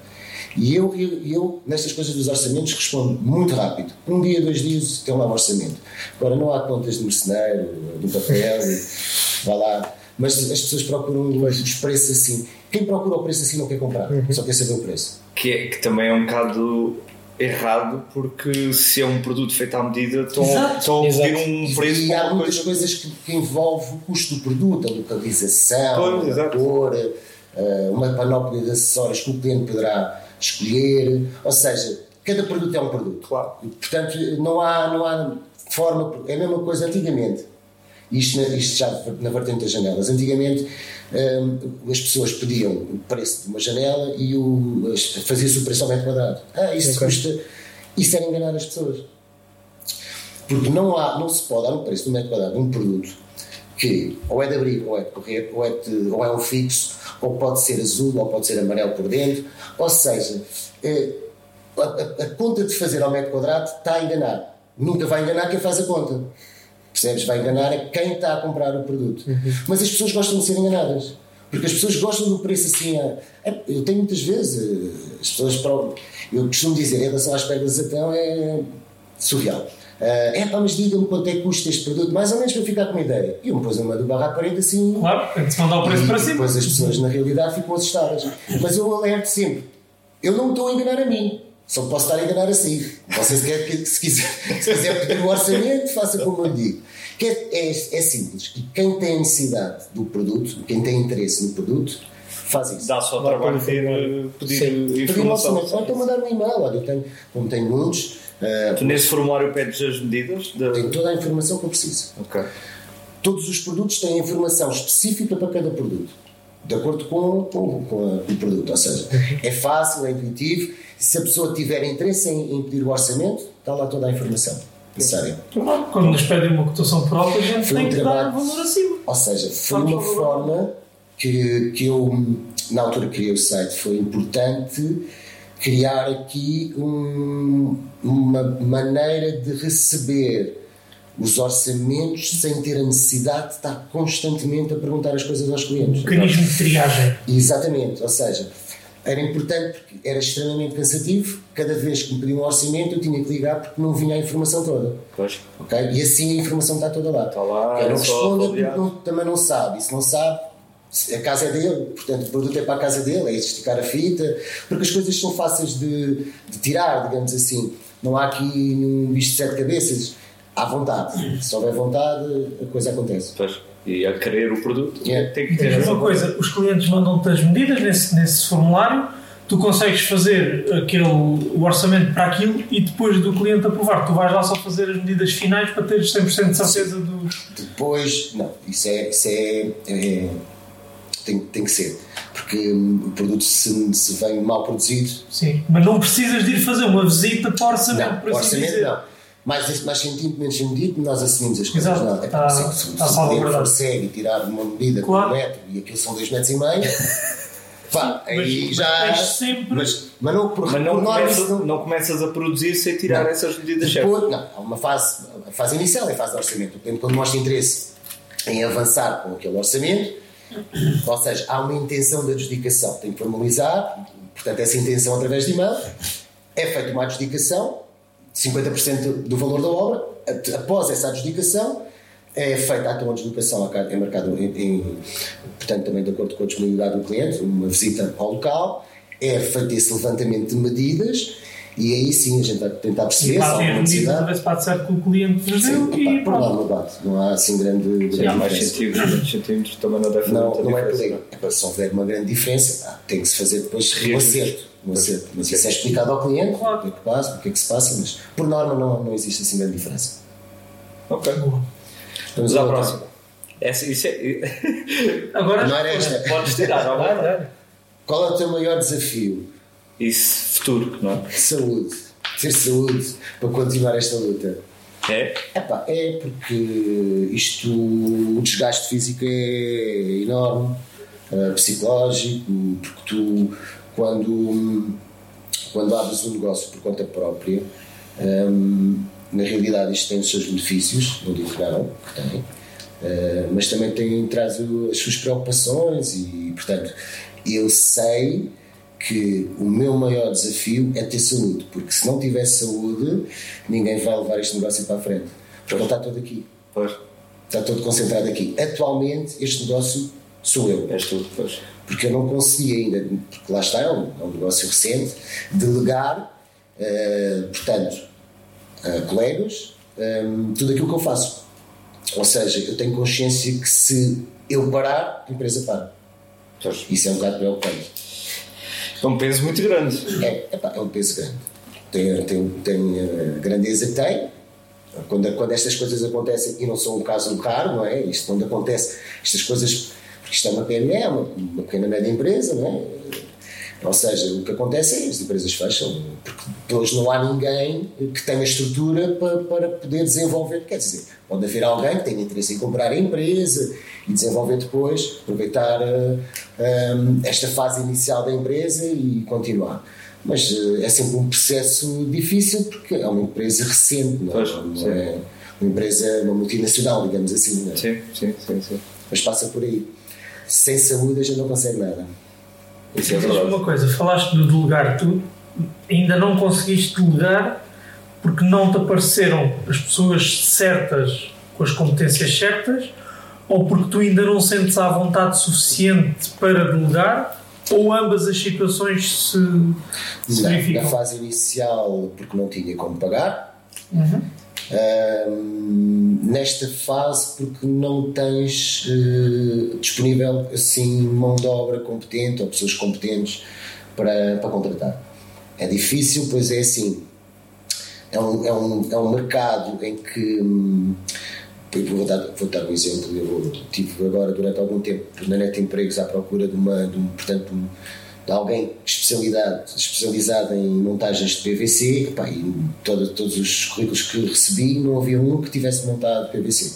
Speaker 2: E eu, eu, eu, nestas coisas dos orçamentos, respondo muito rápido. Um dia, dois dias, tem lá o orçamento. Agora, não há contas de mercenário, do papel, e <laughs> vá lá. Mas as pessoas procuram os preços assim. Quem procura o preço assim não quer comprar, só quer saber o preço.
Speaker 1: Que, é, que também é um bocado errado, porque se é um produto feito à medida, estão, estão a pedir um preço
Speaker 2: e há muitas
Speaker 1: coisa.
Speaker 2: coisas que, que envolvem o custo do produto, a localização,
Speaker 1: Pois,
Speaker 2: a cor, eh, uma panóplia de acessórios que o cliente poderá escolher. Ou seja, cada produto é um produto.
Speaker 1: Claro.
Speaker 2: E, portanto, não há, não há forma. É a mesma coisa antigamente. isto, isto já na vertente das janelas. Antigamente hum, as pessoas pediam o preço de uma janela e fazia-se o preço ao metro quadrado. Ah, isso
Speaker 4: Ok.
Speaker 2: custa. Isso era enganar as pessoas. Porque não, há, não se pode dar um preço do metro quadrado de um produto que ou é de abrir, ou é de correr, ou é, de- ou é um fixo, ou pode ser azul, ou pode ser amarelo por dentro. Ou seja, eh, a, a- a conta de fazer ao metro quadrado está a enganar. Nunca vai enganar quem faz a conta. Percebes? Vai enganar quem está a comprar o produto. Mas as pessoas gostam de ser enganadas. Porque as pessoas gostam do preço assim. a- Eu tenho muitas vezes. eh, As pessoas. Eu costumo dizer, em relação às pedras de Satão, é surreal. É pá, mas diga-me quanto é que custa este produto, mais ou menos para ficar com uma ideia. E eu me pus a mão do barra à parede assim.
Speaker 3: Claro, tem de se mandar o preço
Speaker 2: E
Speaker 3: para cima.
Speaker 2: depois as pessoas, na realidade, ficam assustadas. Mas eu alerto sempre: eu não me estou a enganar a mim, só posso estar a enganar a si. Você, se, quer, que- se, quiser, se quiser pedir o orçamento, faça como eu lhe digo. Que é, é, é simples: e quem tem necessidade do produto, quem tem interesse no produto, faz isso.
Speaker 1: Dá só
Speaker 4: Lá
Speaker 1: trabalho de eh, pedir.
Speaker 2: Pedir o
Speaker 1: informação.
Speaker 2: orçamento, ou então mandar um e-mail. Olha, eu tenho, como tenho muitos, ah,
Speaker 1: Tu nesse formulário pedes as medidas? Da...
Speaker 2: tenho toda a informação que eu preciso.
Speaker 1: Ok.
Speaker 2: Todos os produtos têm informação específica para cada produto, de acordo com, com, com a- o produto. Ou seja, é fácil, é intuitivo. Se a pessoa tiver interesse em, em pedir o orçamento, está lá toda a informação.
Speaker 3: Claro, Quando nos pedem uma cotação por alta, a gente
Speaker 2: Foi um
Speaker 3: tem que dar
Speaker 2: trabalho.
Speaker 3: um valor acima.
Speaker 2: Ou seja, foi
Speaker 3: Vamos
Speaker 2: uma forma que, que eu, na altura que criei o site, foi importante criar aqui um- uma maneira de receber os orçamentos sem ter a necessidade de estar constantemente a perguntar as coisas aos clientes.
Speaker 3: Mecanismo de triagem.
Speaker 2: Exatamente, ou seja, era importante porque era extremamente cansativo. Cada vez que me pediam um orçamento, eu tinha que ligar porque não vinha a informação toda.
Speaker 1: Pois.
Speaker 2: Ok? E assim a informação está toda lá.
Speaker 1: Está lá,
Speaker 2: Quem não
Speaker 1: é
Speaker 2: responde porque não- também não sabe. E se não sabe, a casa é dele. Portanto, o produto é para a casa dele, é esticar a fita. Porque as coisas são fáceis de, de tirar, digamos assim. Não há aqui nenhum bicho de sete cabeças. Há vontade. Se houver vontade, a coisa acontece.
Speaker 1: Pois. E a querer o produto
Speaker 2: É.
Speaker 1: tem que ter
Speaker 3: uma coisa, os clientes mandam-te as medidas nesse, nesse formulário, tu consegues fazer aquele, o orçamento para aquilo e depois do cliente aprovar, tu vais lá só fazer as medidas finais para teres 100% de certeza do.
Speaker 2: Depois, não, isso é. Isso é, é- tem, tem que ser. Porque hum, o produto, se, se vem mal produzido,
Speaker 3: Sim, mas não precisas de ir fazer uma visita para o orçamento,
Speaker 2: não,
Speaker 3: para
Speaker 2: o
Speaker 3: assim
Speaker 2: orçamento
Speaker 3: dizer.
Speaker 2: não. Mais, mais centímetro, menos centímetro, nós assumimos as coisas.
Speaker 3: Exato,
Speaker 2: Não, é porque se, se, se o cliente
Speaker 3: salvaguardado.
Speaker 2: for cego e tirar uma medida
Speaker 3: Claro.
Speaker 2: com um metro e aquilo são dois metros e meio, <laughs> pá,
Speaker 3: Mas-
Speaker 2: aí
Speaker 3: mas
Speaker 2: já.
Speaker 3: tens sempre-
Speaker 2: Mas, mas não, por,
Speaker 1: Mas não,
Speaker 2: por norma,
Speaker 1: começa-
Speaker 2: isso não,
Speaker 1: não começas a produzir sem tirar
Speaker 2: Não.
Speaker 1: essas medidas.
Speaker 2: Depois, não, há uma fase, a fase inicial é a fase de orçamento. O cliente, quando mostra interesse em avançar com aquele orçamento, ou seja, há uma intenção de adjudicação, tem que formalizar, portanto, essa intenção através de e-mail, é feita uma adjudicação, 50% do valor da obra, após essa adjudicação, é feita a tua adjudicação, é marcado em, em- portanto, também de acordo com a disponibilidade do cliente, uma visita ao local, é feito esse levantamento de medidas e aí sim a gente vai tentar perceber se há alguma necessidade.
Speaker 3: ver se bate certo com o cliente
Speaker 2: Sim,
Speaker 3: e
Speaker 2: por
Speaker 3: pronto.
Speaker 2: norma bate, não há assim grande, grande
Speaker 1: Se há mais
Speaker 2: diferença.
Speaker 1: centímetros, também não deve fazer
Speaker 2: Não, não é por aí. Epá, Se houver uma grande diferença, ah, tem que se fazer depois um acerto. Um acerto. Mas isso é explicado ao cliente,
Speaker 3: Claro.
Speaker 2: o que é que passa, o que é que se passa, mas por norma não, não existe assim grande diferença.
Speaker 1: Ok.
Speaker 3: Boa.
Speaker 1: Vamos à próxima. Essa, isso é...
Speaker 3: Agora,
Speaker 2: Não era esta.
Speaker 1: Podes tirar, não é?
Speaker 4: dá.
Speaker 2: Qual é o teu maior desafio?
Speaker 1: Isso, futuro, não é?
Speaker 2: Saúde. Ter saúde para continuar esta luta.
Speaker 1: É?
Speaker 2: Epá, é porque isto, o desgaste físico é enorme, eh, psicológico, porque tu, quando, quando abres um negócio por conta própria, hum, na realidade isto tem os seus benefícios, não digo que não, que tem, eh, mas também tem, traz as suas preocupações e, portanto, eu sei que o meu maior desafio é ter saúde, porque se não tiver saúde, ninguém vai levar este negócio para a frente. Porque ele está todo aqui,
Speaker 1: Pois.
Speaker 2: está todo concentrado aqui. Atualmente, este negócio sou eu,
Speaker 1: És tu, pois.
Speaker 2: porque eu não consegui ainda, porque lá está, é um, é um negócio recente, delegar, eh, portanto, a colegas, eh, tudo aquilo que eu faço. Ou seja, eu tenho consciência que se eu parar, a empresa para.
Speaker 1: Pois.
Speaker 2: Isso é um bocado preocupante.
Speaker 1: É um peso muito grande.
Speaker 2: É, é um peso grande. Tem, tem, tem a grandeza que tem, Quando, quando estas coisas acontecem, e não são um caso raro, não é? Isto quando acontece, estas coisas, porque isto é uma PME, uma, uma pequena média empresa, não é? Ou seja, o que acontece é as empresas fecham, porque depois não há ninguém que tenha estrutura para, para poder desenvolver. Quer dizer, pode haver alguém que tenha interesse em comprar a empresa e desenvolver depois, aproveitar uh, um, esta fase inicial da empresa e continuar. Mas uh, é sempre um processo difícil porque é uma empresa recente, não, é?
Speaker 1: Pois,
Speaker 2: não é uma empresa, uma multinacional, digamos assim. Não é?
Speaker 1: Sim, sim, sim, sim.
Speaker 2: Mas passa por aí. Sem saúde a gente não consegue nada.
Speaker 1: Isso é verdade.
Speaker 3: uma coisa, falaste do delegar, tu ainda não conseguiste delegar porque não te apareceram as pessoas certas com as competências certas ou porque tu ainda não sentes à vontade suficiente para delegar ou ambas as situações se, se
Speaker 2: Na, na
Speaker 3: verificam?
Speaker 2: fase inicial, porque não tinha como pagar.
Speaker 3: Uhum.
Speaker 2: Nesta fase, porque não tens eh, disponível assim mão de obra competente ou pessoas competentes para, para contratar. É difícil, pois é assim. É um, é um, é um mercado em que. hum, vou dar, vou dar um exemplo. Eu tive agora durante algum tempo na Net Empregos à procura de, uma, de um, portanto, um- de alguém especialidade, especializado em montagens de PVC. Epá, e todo- todos os currículos que recebi, não havia um que tivesse montado PVC.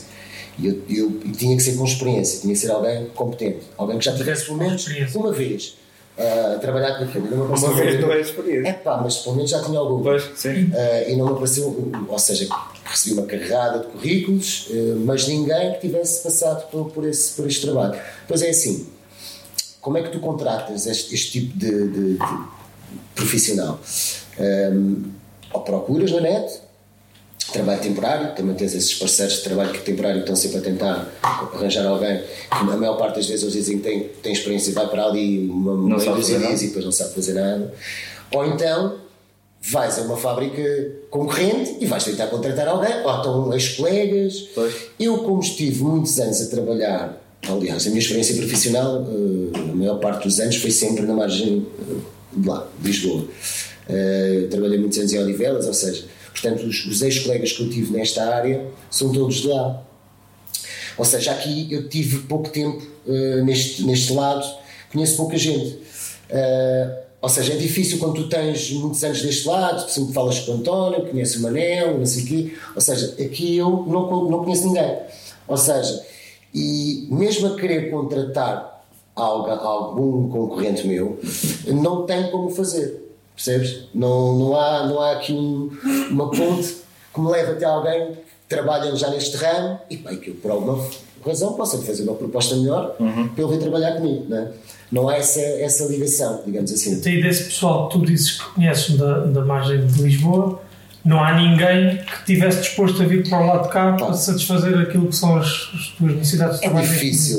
Speaker 2: E eu, eu- e tinha que ser com experiência, tinha que ser alguém competente, alguém que já tivesse pelo menos uma vez ah, trabalhado com aquilo. Não me
Speaker 1: Uma vez não é experiência.
Speaker 2: É pá, mas pelo menos já tinha algum.
Speaker 1: Pois, sim.
Speaker 2: Uh, e não me apareceu, ou seja, recebi uma carregada de currículos, uh, mas ninguém que tivesse passado por, por, esse, por este trabalho. Pois é assim, como é que tu contratas este, este tipo de, de- de profissional? Um, ou procuras na net, trabalho temporário, também tens esses parceiros de trabalho que temporário estão sempre a tentar arranjar alguém que a maior parte das vezes eles dizem que tem, tem experiência e vai para ali uma meia dúzia dias e depois não sabe fazer nada. Ou então vais a uma fábrica concorrente e vais tentar contratar alguém, ou estão ex-colegas. Eu, como estive muitos anos a trabalhar, aliás, a minha experiência profissional, eh, a maior parte dos anos foi sempre na margem eh, de lá, de Lisboa. Eh, trabalhei muitos anos em Odivelas, ou seja, portanto, os, os ex-colegas que eu tive nesta área são todos de lá. Ou seja, aqui eu tive pouco tempo eh, neste, neste lado, conheço pouca gente. Eh, ou seja, é difícil quando tu tens muitos anos deste lado, sempre falas com o António, conheces o Manel, não sei o quê. Ou seja, aqui eu não, não conheço ninguém. Ou seja, e mesmo a querer contratar algo, algum concorrente meu, não tem como fazer. Percebes? Não, não, há, não há aqui um- uma ponte que me leve até alguém que trabalha já neste ramo e bem, que eu, por alguma razão possa fazer uma proposta melhor para ele vir trabalhar comigo. Não, é? não há essa, essa ligação, digamos assim.
Speaker 3: Aí desse pessoal que tu dizes que conheces da, da margem de Lisboa, não há ninguém que estivesse disposto a vir para o lado de cá para satisfazer aquilo que são as, as tuas necessidades de
Speaker 2: É
Speaker 3: trabalho. neste
Speaker 2: difícil.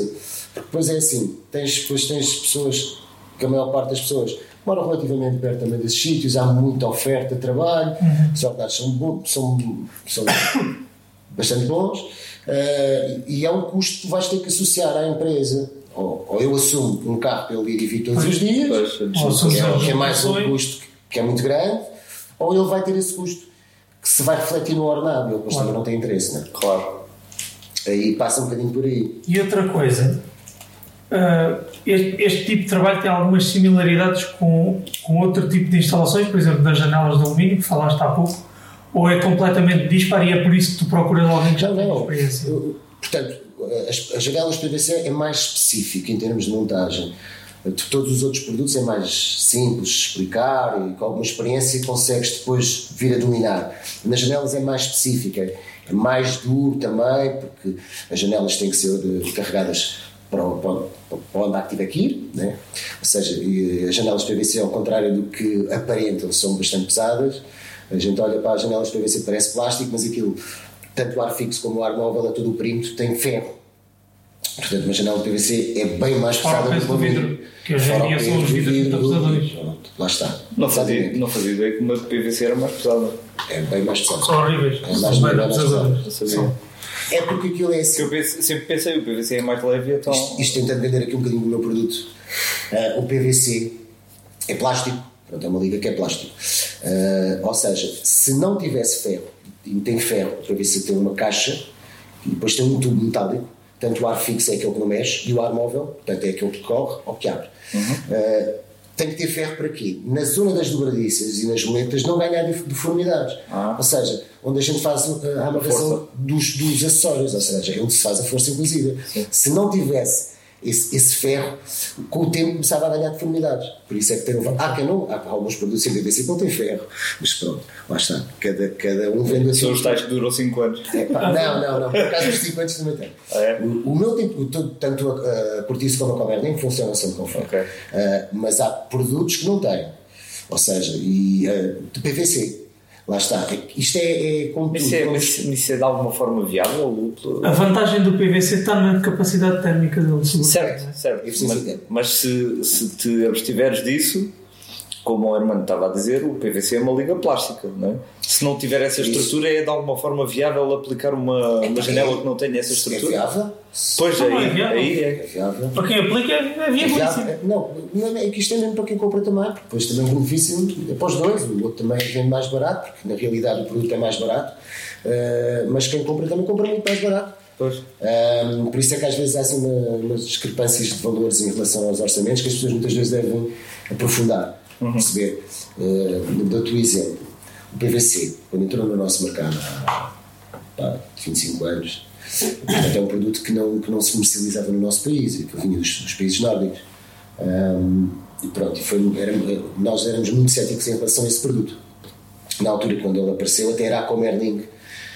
Speaker 2: Porque depois é assim, tens, depois tens pessoas, que a maior parte das pessoas moram relativamente perto também desses sítios, há muita oferta de trabalho, os ordenados são, bons, são, são <coughs> bastante bons, eh, e é um custo que vais ter que associar à empresa. Ou, ou eu assumo um carro para ele ir e vir todos os dias,
Speaker 1: Pois,
Speaker 3: seja,
Speaker 2: que é, que é mais um custo que- que é muito grande, ou ele vai ter esse custo se vai refletir no ordenado, ele depois também não tem interesse, né?
Speaker 1: Claro.
Speaker 2: aí passa um bocadinho por aí.
Speaker 3: E outra coisa, ah, este, este tipo de trabalho tem algumas similaridades com, com outro tipo de instalações, por exemplo, das janelas de alumínio, que falaste há pouco, ou é completamente disparo e é por isso que tu procuras alguém que já
Speaker 2: Não,
Speaker 3: tenha
Speaker 2: não.
Speaker 3: experiência?
Speaker 2: Eu- Portanto, as, as janelas PVC é mais específico em termos de montagem. De Todos os outros produtos é mais simples explicar e com alguma experiência consegues depois vir a dominar. Nas janelas é mais específica, é mais duro também, porque as janelas têm que ser eh, carregadas para, para, para onde há que ir, né? ou seja, e as janelas PVC, ao contrário do que aparentam, são bastante pesadas. A gente olha para as janelas PVC, parece plástico, mas aquilo, tanto o ar fixo como o ar móvel, a todo o perímetro, tem ferro. Portanto, uma janela de PVC é bem mais
Speaker 3: o
Speaker 2: pesada
Speaker 3: peso
Speaker 2: que uma
Speaker 3: do vidro, que hoje em
Speaker 2: o
Speaker 3: dia são os
Speaker 2: do
Speaker 3: vidros
Speaker 2: pronto, Lá está.
Speaker 1: Não fazia, não fazia ideia que uma PVC era mais pesada.
Speaker 2: É bem mais pesado.
Speaker 3: São horríveis,
Speaker 2: É mais-
Speaker 3: são bem
Speaker 2: é mais. É porque aquilo é assim.
Speaker 1: Eu pense- sempre pensei, o PVC é mais leve, então.
Speaker 2: Isto, isto tentando vender aqui um bocadinho do meu produto. Ah, o PVC é plástico, pronto, é uma liga que é plástico. Uh, ou seja, se não tivesse ferro, e tem ferro, para ver se tem uma caixa, e depois tem um tubo metálico, tanto o ar fixo é aquele que não mexe, e o ar móvel, portanto, é aquele que corre ou que abre. Uhum. Uh, tem que ter ferro para quê? Na zona das dobradiças e nas moletas não ganhar deformidades. Ah. Ou seja, onde a gente faz a amarração dos, dos acessórios, ou seja, é onde se faz a força inclusiva. Sim. Se não tivesse esse, esse, ferro, com o tempo começava a ganhar deformidades. Por isso é que tem um. Há quem não, há alguns produtos em PVC que não têm ferro, mas pronto, lá está. Cada, cada um vende
Speaker 1: assim. São os tais que duram 5 anos.
Speaker 2: É, pá, não, não, não. Por acaso, os 5 anos também tem. Ah, é? o, o, meu tipo, tanto a, a cortiça como a comer nem funcionam sempre com ferro. Okay. Uh, mas há produtos que não têm. Ou seja, e, uh, de PVC Lá está. Isto é, é como
Speaker 1: isso,
Speaker 2: é,
Speaker 1: como... isso é de alguma forma viável?
Speaker 3: A vantagem do PVC está na capacidade térmica dele.
Speaker 1: Certo, certo. Mas, mas se, se te abstiveres disso, como o Hermano estava a dizer, o PVC é uma liga plástica, não é? Se não tiver essa estrutura, Isso. é de alguma forma viável aplicar uma, uma janela que não tenha essa estrutura?
Speaker 2: É viável?
Speaker 1: Pois
Speaker 3: não,
Speaker 1: aí,
Speaker 3: é viável.
Speaker 1: aí
Speaker 3: é. é viável. Para quem aplica, é viável. É
Speaker 2: não, não, é que isto é mesmo para quem compra também, porque depois também o benefício é para os dois. O outro também vende mais barato, porque na realidade o produto é mais barato, uh, mas quem compra também compra muito mais barato.
Speaker 1: Pois.
Speaker 2: Um, por isso é que às vezes há assim uma, umas discrepâncias de valores em relação aos orçamentos que as pessoas muitas vezes devem aprofundar uhum. perceber? Uh, Dou-te um exemplo. O PVC, quando entrou no nosso mercado há pá, 25 anos, é um produto que não, que não se comercializava no nosso país, que vinha dos, dos países nórdicos. Um, e pronto, foi, era, nós éramos muito céticos em relação a esse produto. Na altura, quando ele apareceu, até era a Comerling,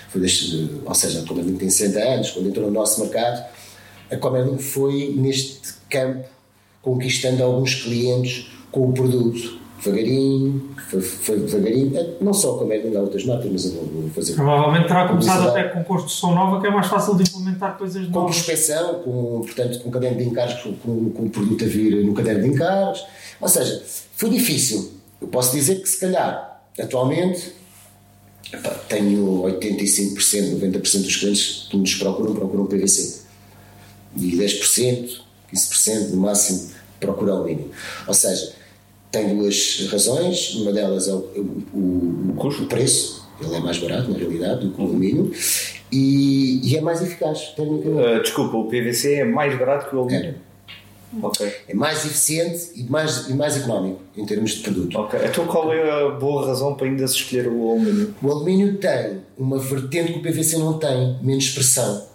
Speaker 2: foi deste, ou seja, a Comerling tem 60 anos, quando entrou no nosso mercado, a Comerling foi neste campo conquistando alguns clientes com o produto devagarinho, foi, foi devagarinho, é, não só com a média, há outras marcas, mas eu vou, fazer.
Speaker 3: Provavelmente terá começado até com construção nova, que é mais fácil de implementar coisas
Speaker 2: com novas. Com prospeção, com, portanto, com caderno de encargos, com, com, o produto a vir no caderno de encargos. Ou seja, foi difícil. Eu posso dizer que, se calhar, atualmente, epá, tenho 85%, 90% dos clientes que nos procuram, procuram PVC. E 10%, 15% no máximo procuram alumínio. Ou seja, tem duas razões, uma delas é o, o, o, preço, ele é mais barato na realidade do que o alumínio e, e é mais eficaz
Speaker 1: Uh, desculpa, o PVC é mais barato que o alumínio? É. Okay.
Speaker 2: é mais eficiente e mais, e mais económico em termos de produto.
Speaker 1: Ok, então qual é a boa razão para ainda se escolher o alumínio?
Speaker 2: O alumínio tem uma vertente que o PVC não tem, menos pressão.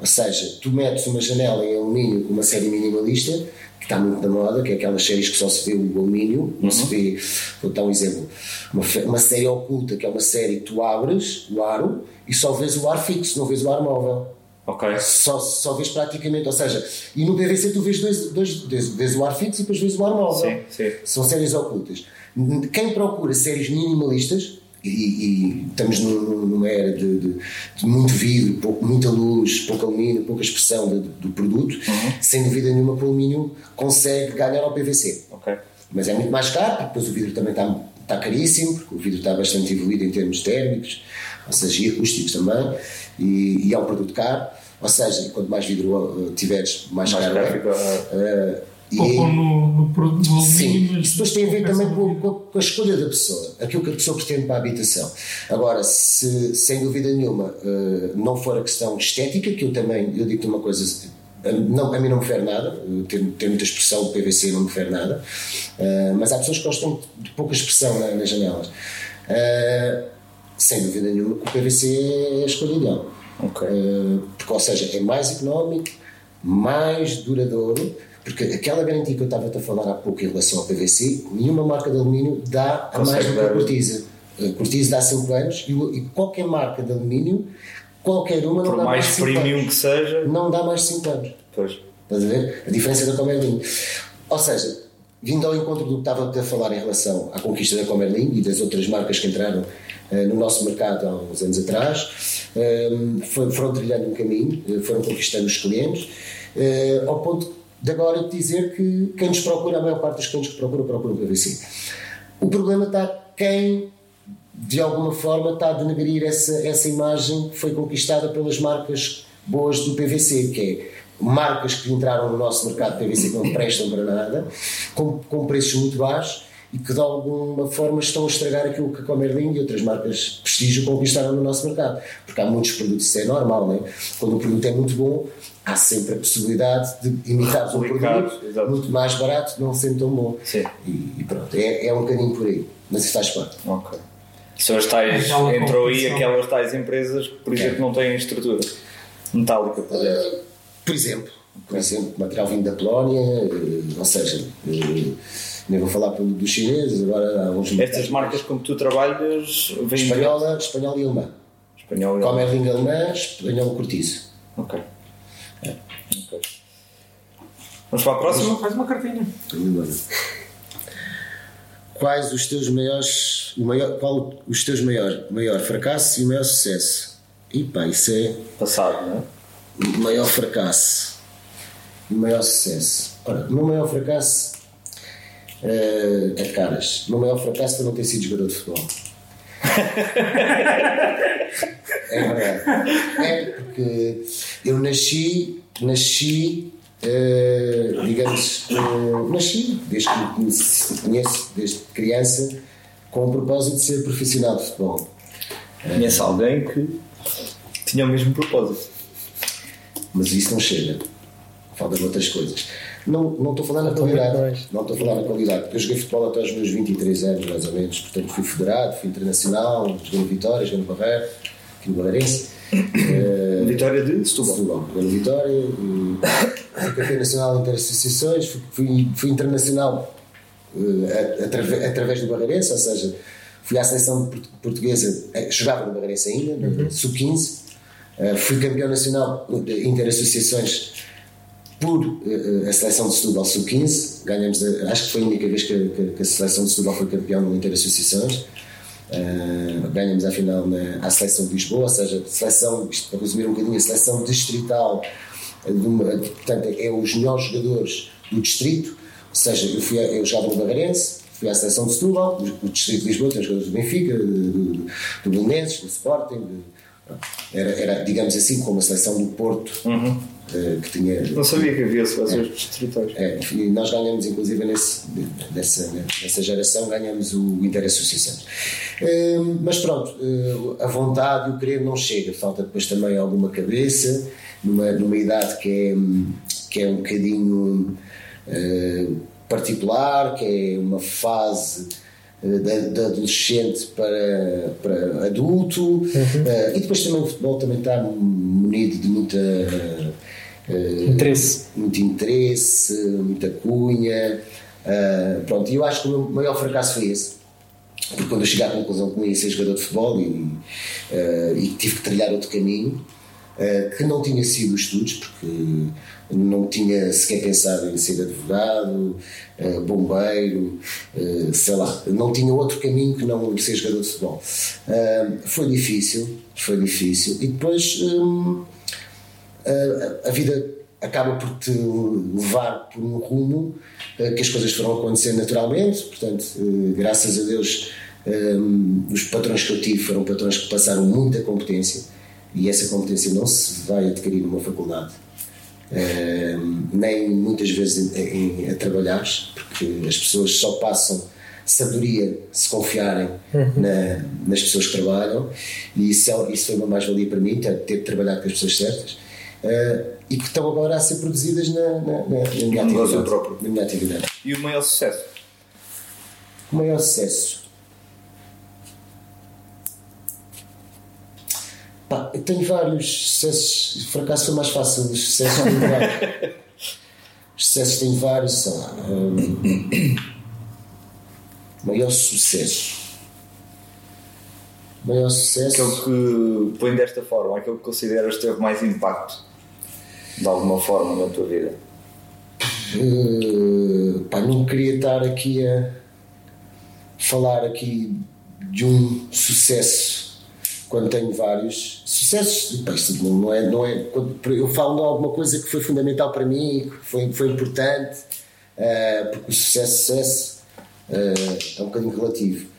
Speaker 2: Ou seja, tu metes uma janela em alumínio com uma série minimalista que está muito na moda, que é aquelas séries que só se vê o alumínio, não uhum. se vê, vou dar um exemplo, uma, uma série oculta, que é uma série que tu abres o aro e só vês o ar fixo, não vês o ar móvel.
Speaker 1: Ok.
Speaker 2: Só, só vês praticamente, ou seja, e no PVC tu vês dois, dois, dois vês o ar fixo e depois vês o ar móvel.
Speaker 1: Sim, sim.
Speaker 2: São séries ocultas. Quem procura séries minimalistas, e, e, estamos numa era de, de, de, muito vidro, pouco, muita luz, pouco alumínio, pouca expressão de, do produto, uhum. sem dúvida nenhuma que o alumínio consegue ganhar ao PVC.
Speaker 1: Okay.
Speaker 2: Mas é muito mais caro, porque depois o vidro também está, está caríssimo, porque o vidro está bastante evoluído em termos térmicos, ou seja, e acústicos também, e, e é um produto caro. Ou seja, quanto mais vidro uh, tiveres, mais, mais caro é. Uh,
Speaker 3: e, ou no, no, no
Speaker 2: Sim, isso depois tem a ver também com, com, a escolha da pessoa, aquilo que a pessoa pretende para a habitação. Agora, se sem dúvida nenhuma uh, não for a questão estética, que eu também, eu digo-te uma coisa, não, a mim não me fere nada, ter, ter muita expressão, o PVC não me fere nada, uh, mas há pessoas que gostam de pouca expressão na, nas janelas. Uh, sem dúvida nenhuma que o PVC é a escolha ideal.
Speaker 1: Okay.
Speaker 2: porque, ou seja, é mais económico, mais duradouro porque aquela garantia que eu estava a falar há pouco em relação ao PVC, nenhuma marca de alumínio dá a mais do que a Cortisa. A Cortisa dá 5 anos e, qualquer marca de alumínio, qualquer uma, não
Speaker 1: Por
Speaker 2: dá
Speaker 1: mais,
Speaker 2: mais
Speaker 1: premium
Speaker 2: anos.
Speaker 1: que seja,
Speaker 2: não dá mais 5 anos.
Speaker 1: Pois.
Speaker 2: Estás a ver? A diferença da Comerlin. Ou seja, vindo ao encontro do que estava a falar em relação à conquista da Comerlin e das outras marcas que entraram uh, no nosso mercado há uns anos atrás, uh, foram trilhando um caminho, uh, foram conquistando os clientes, ao ponto de agora dizer que quem nos procura, a maior parte dos clientes que procuram, procuram PVC. O problema está quem, de alguma forma, está a denegrir essa, essa imagem que foi conquistada pelas marcas boas do PVC, que é marcas que entraram no nosso mercado de PVC que não prestam para nada, com, com preços muito baixos e que de alguma forma estão a estragar aquilo que a Comerling e outras marcas de prestígio conquistaram no nosso mercado. Porque há muitos produtos, isso é normal, não é? Quando o produto é muito bom, há sempre a possibilidade de imitar um produto
Speaker 1: exato.
Speaker 2: muito mais barato, não sendo tão bom.
Speaker 1: Sim.
Speaker 2: E, e pronto, é, é um bocadinho por aí. Mas isso faz parte.
Speaker 1: Ok. São as tais, entrou aí aquelas tais empresas, por exemplo, que não têm estrutura metálica por dentro.
Speaker 2: Por exemplo, por exemplo, material vindo da Polónia, eh, ou seja, nem vou falar dos chineses, agora há uns
Speaker 1: Estas marcas com que tu trabalhas vêm de-
Speaker 2: espanhola, espanhola e alemã.
Speaker 1: Espanhol e
Speaker 2: Comerling alemã, espanhol cortiço.
Speaker 1: Ok. Ok. Vamos para a próxima?
Speaker 3: Faz uma cartinha.
Speaker 2: Quais os teus maiores, o maior, qual os teus maior, maior fracasso e o maior sucesso? E pá, isso é
Speaker 1: Passado, não é?
Speaker 2: o maior fracasso e o maior sucesso. Ora, o meu maior fracasso eh, é caras. O meu maior fracasso foi não ter sido jogador de futebol. <laughs> é verdade. É porque eu nasci, nasci, eh, digamos, eh, nasci, desde que me conheço- conheço, desde criança, com o propósito de ser profissional de futebol.
Speaker 1: Conheço alguém que tinha o mesmo propósito.
Speaker 2: Mas isso não chega. Faltam outras coisas. Não, não estou a falar na qualidade. Não estou a falar na qualidade. Porque eu joguei futebol até aos meus 23 anos, mais ou menos. Portanto, fui federado, fui internacional, joguei no Vitória, joguei no Barreiro, aqui no Barreirense. <coughs> Eh,
Speaker 1: Vitória de Setúbal.
Speaker 2: Setúbal, joguei no Vitória. Fui campeão nacional interassociações. Fui, fui, fui internacional eh, a- atrave- através do Barreirense, ou seja, fui à seleção port- portuguesa, eh, jogava no Barreirense ainda, no sub-15. Eh, fui campeão nacional de interassociações por eh, a seleção de Setúbal sub-15. Ganhamos, a- acho que foi a única vez que, que- que a seleção de Setúbal foi campeão no interassociações. Uh, ganhamos a final na, à seleção de Lisboa, ou seja, seleção, isto para resumir um bocadinho, a seleção distrital, eh, de uma- portanto, é os melhores jogadores do distrito, ou seja, eu, fui, a- eu jogava no Barreirense, fui à seleção de Setúbal, o, distrito de Lisboa tem jogadores do Benfica, do, do, Belenenses, do Sporting, de- era, era, digamos assim, como a seleção do Porto, eh, que tinha
Speaker 1: Não sabia que havia seleções distritais.
Speaker 2: é, e nós ganhamos, inclusive, nesse, nessa, nessa geração, ganhamos o Interassociações. Hum, mas pronto, eh, a vontade e o querer não chega, falta depois também alguma cabeça, numa, numa idade que é, que é um bocadinho eh, particular, que é uma fase eh, de, de adolescente para, para adulto, eh, e depois também o futebol também está munido de muita. Eh,
Speaker 4: Interesse.
Speaker 2: muito interesse, muita cunha. ah, pronto, e eu acho que o meu maior fracasso foi esse. Porque quando eu cheguei à conclusão que não ia ser jogador de futebol e, ah, e tive que trilhar outro caminho, que não tinha sido os estudos, porque não tinha sequer pensado em ser advogado, bombeiro, sei lá, não tinha outro caminho que não ser jogador de futebol. Foi difícil, foi difícil. E depois. A, a vida acaba por te levar por um rumo eh, que as coisas foram acontecer naturalmente, portanto, eh, graças a Deus, eh, os patrões que eu tive foram patrões que passaram muita competência e essa competência não se vai adquirir numa faculdade. Eh, nem muitas vezes em, em- a trabalhar, porque as pessoas só passam sabedoria se confiarem na- nas pessoas que trabalham, e isso, é- isso foi uma mais-valia para mim, ter, ter trabalhado com as pessoas certas, eh, e que estão agora a ser produzidas na, na, na- na minha atividade.
Speaker 1: próprio.
Speaker 2: Na minha atividade.
Speaker 1: E o maior sucesso?
Speaker 2: O maior sucesso. Pá, eu tenho vários sucessos. Fracasso foi mais fácil. Os sucessos tenho vários. <laughs> Os sucessos tenho vários, sei lá. hum, maior sucesso. Maior sucesso.
Speaker 1: Aquele que põe desta forma, aquele que consideras teve mais impacto de alguma forma na tua vida.
Speaker 2: Uh, pá, não queria estar aqui a falar aqui de um sucesso quando tenho vários sucessos. Não é, não é, eu falo de alguma coisa que foi fundamental para mim, que foi, foi importante, uh, porque o sucesso, sucesso uh, é um bocadinho relativo.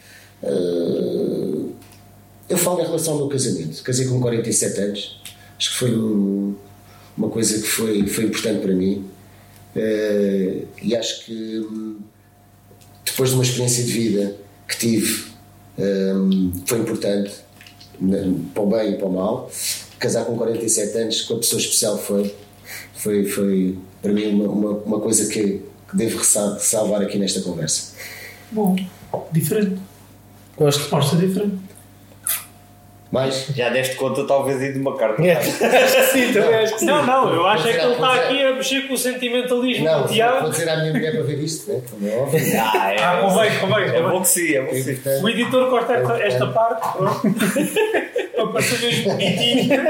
Speaker 2: Eu falo em relação ao meu casamento. Casei com 47 anos. Acho que foi um- uma coisa que foi, foi importante para mim. Eh, e acho que hum, depois de uma experiência de vida que tive, hum, foi importante, para o bem e para o mal. Casar com 47 anos com a pessoa especial foi, foi, foi para mim uma, uma, uma coisa que, que devo ressa- salvar aqui nesta conversa.
Speaker 3: Bom, diferente.
Speaker 4: Gosto.
Speaker 3: Resposta diferente.
Speaker 2: Mais?
Speaker 1: Já deste conta, talvez, aí de uma carta.
Speaker 4: É. <laughs> Sim, também acho que sim.
Speaker 3: Não, não, eu acho é que ele está aqui a mexer com o sentimentalismo
Speaker 2: Não,
Speaker 3: do Tiago.
Speaker 2: vou dizer à minha mulher para ver isto, né? como é óbvio.
Speaker 1: Ah, é,
Speaker 3: Ah, convém, convém.
Speaker 1: é bom que sim, é bom que sim.
Speaker 3: O editor corta esta, esta parte pronto. <laughs> para parecer mesmo bonitinho. <laughs>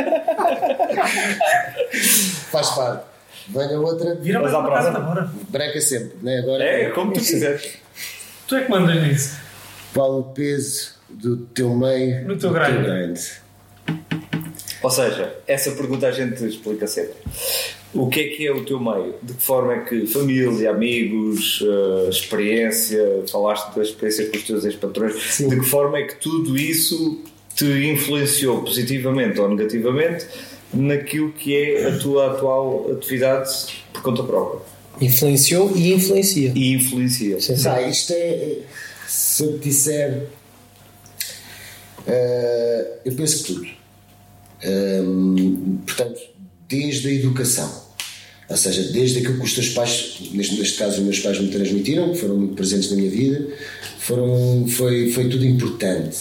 Speaker 2: Faz parte. Venha outra,
Speaker 3: Vira mais
Speaker 1: Mas à próxima.
Speaker 3: agora.
Speaker 2: branca sempre, né? Agora,
Speaker 1: É, como tu quiseres.
Speaker 3: Tu é que mandas nisso.
Speaker 2: Qual o peso do teu meio
Speaker 3: No teu
Speaker 2: do
Speaker 3: grande.
Speaker 2: grande?
Speaker 1: Ou seja, essa pergunta a gente explica sempre. O que é que é o teu meio? De que forma é que família, amigos, eh, experiência, falaste da experiência com os teus ex-patrões,
Speaker 2: Sim.
Speaker 1: de que forma é que tudo isso te influenciou positivamente ou negativamente naquilo que é a tua atual atividade por conta própria?
Speaker 4: Influenciou e influencia.
Speaker 1: E influencia.
Speaker 4: Sim.
Speaker 2: Pá, isto é. Se eu te disser. eh, eu penso que tudo. Hum, portanto, desde a educação. Ou seja, desde aquilo que os teus pais, neste, neste caso os meus pais me transmitiram, que foram muito presentes na minha vida, foram, foi, foi tudo importante.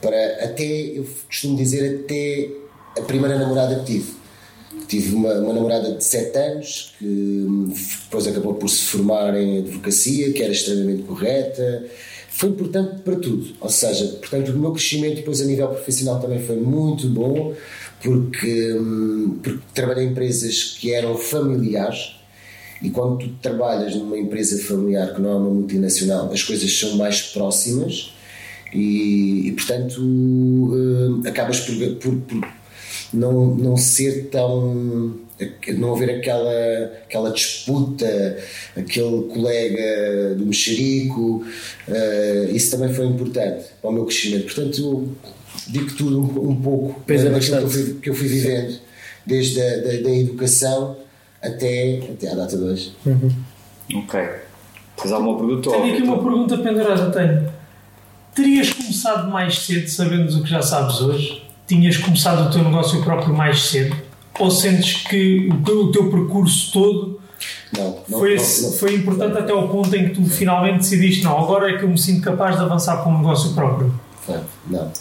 Speaker 2: Para até, eu costumo dizer, até a primeira namorada que tive. Tive uma, uma namorada de 7 anos que hum, depois acabou por se formar em advocacia, que era extremamente correta. Foi importante para tudo. Ou seja, portanto, o meu crescimento depois a nível profissional também foi muito bom, porque, hum, porque trabalhei em empresas que eram familiares. E quando tu trabalhas numa empresa familiar que não é uma multinacional, as coisas são mais próximas e, e, portanto hum, acabas por, por- por não, não ser tão. não haver aquela, aquela disputa, aquele colega do mexerico, eh, isso também foi importante para o meu crescimento. Portanto, eu digo tudo um, um pouco
Speaker 4: Pesa
Speaker 2: daquilo que eu, fui, que eu fui vivendo, desde a da, da educação até, até à data de hoje.
Speaker 1: Ok. Tens alguma pergunta?
Speaker 3: Tenho aqui uma pergunta pendurada. Tenho. Terias começado mais cedo, sabendo o que já sabes hoje? Tinhas começado o teu negócio próprio mais cedo? Ou sentes que o teu, o teu percurso todo
Speaker 2: Não, não,
Speaker 3: foi,
Speaker 2: não,
Speaker 3: foi importante até ao ponto em que tu finalmente decidiste: não, agora é que eu me sinto capaz de avançar para um negócio próprio?
Speaker 2: Não, não.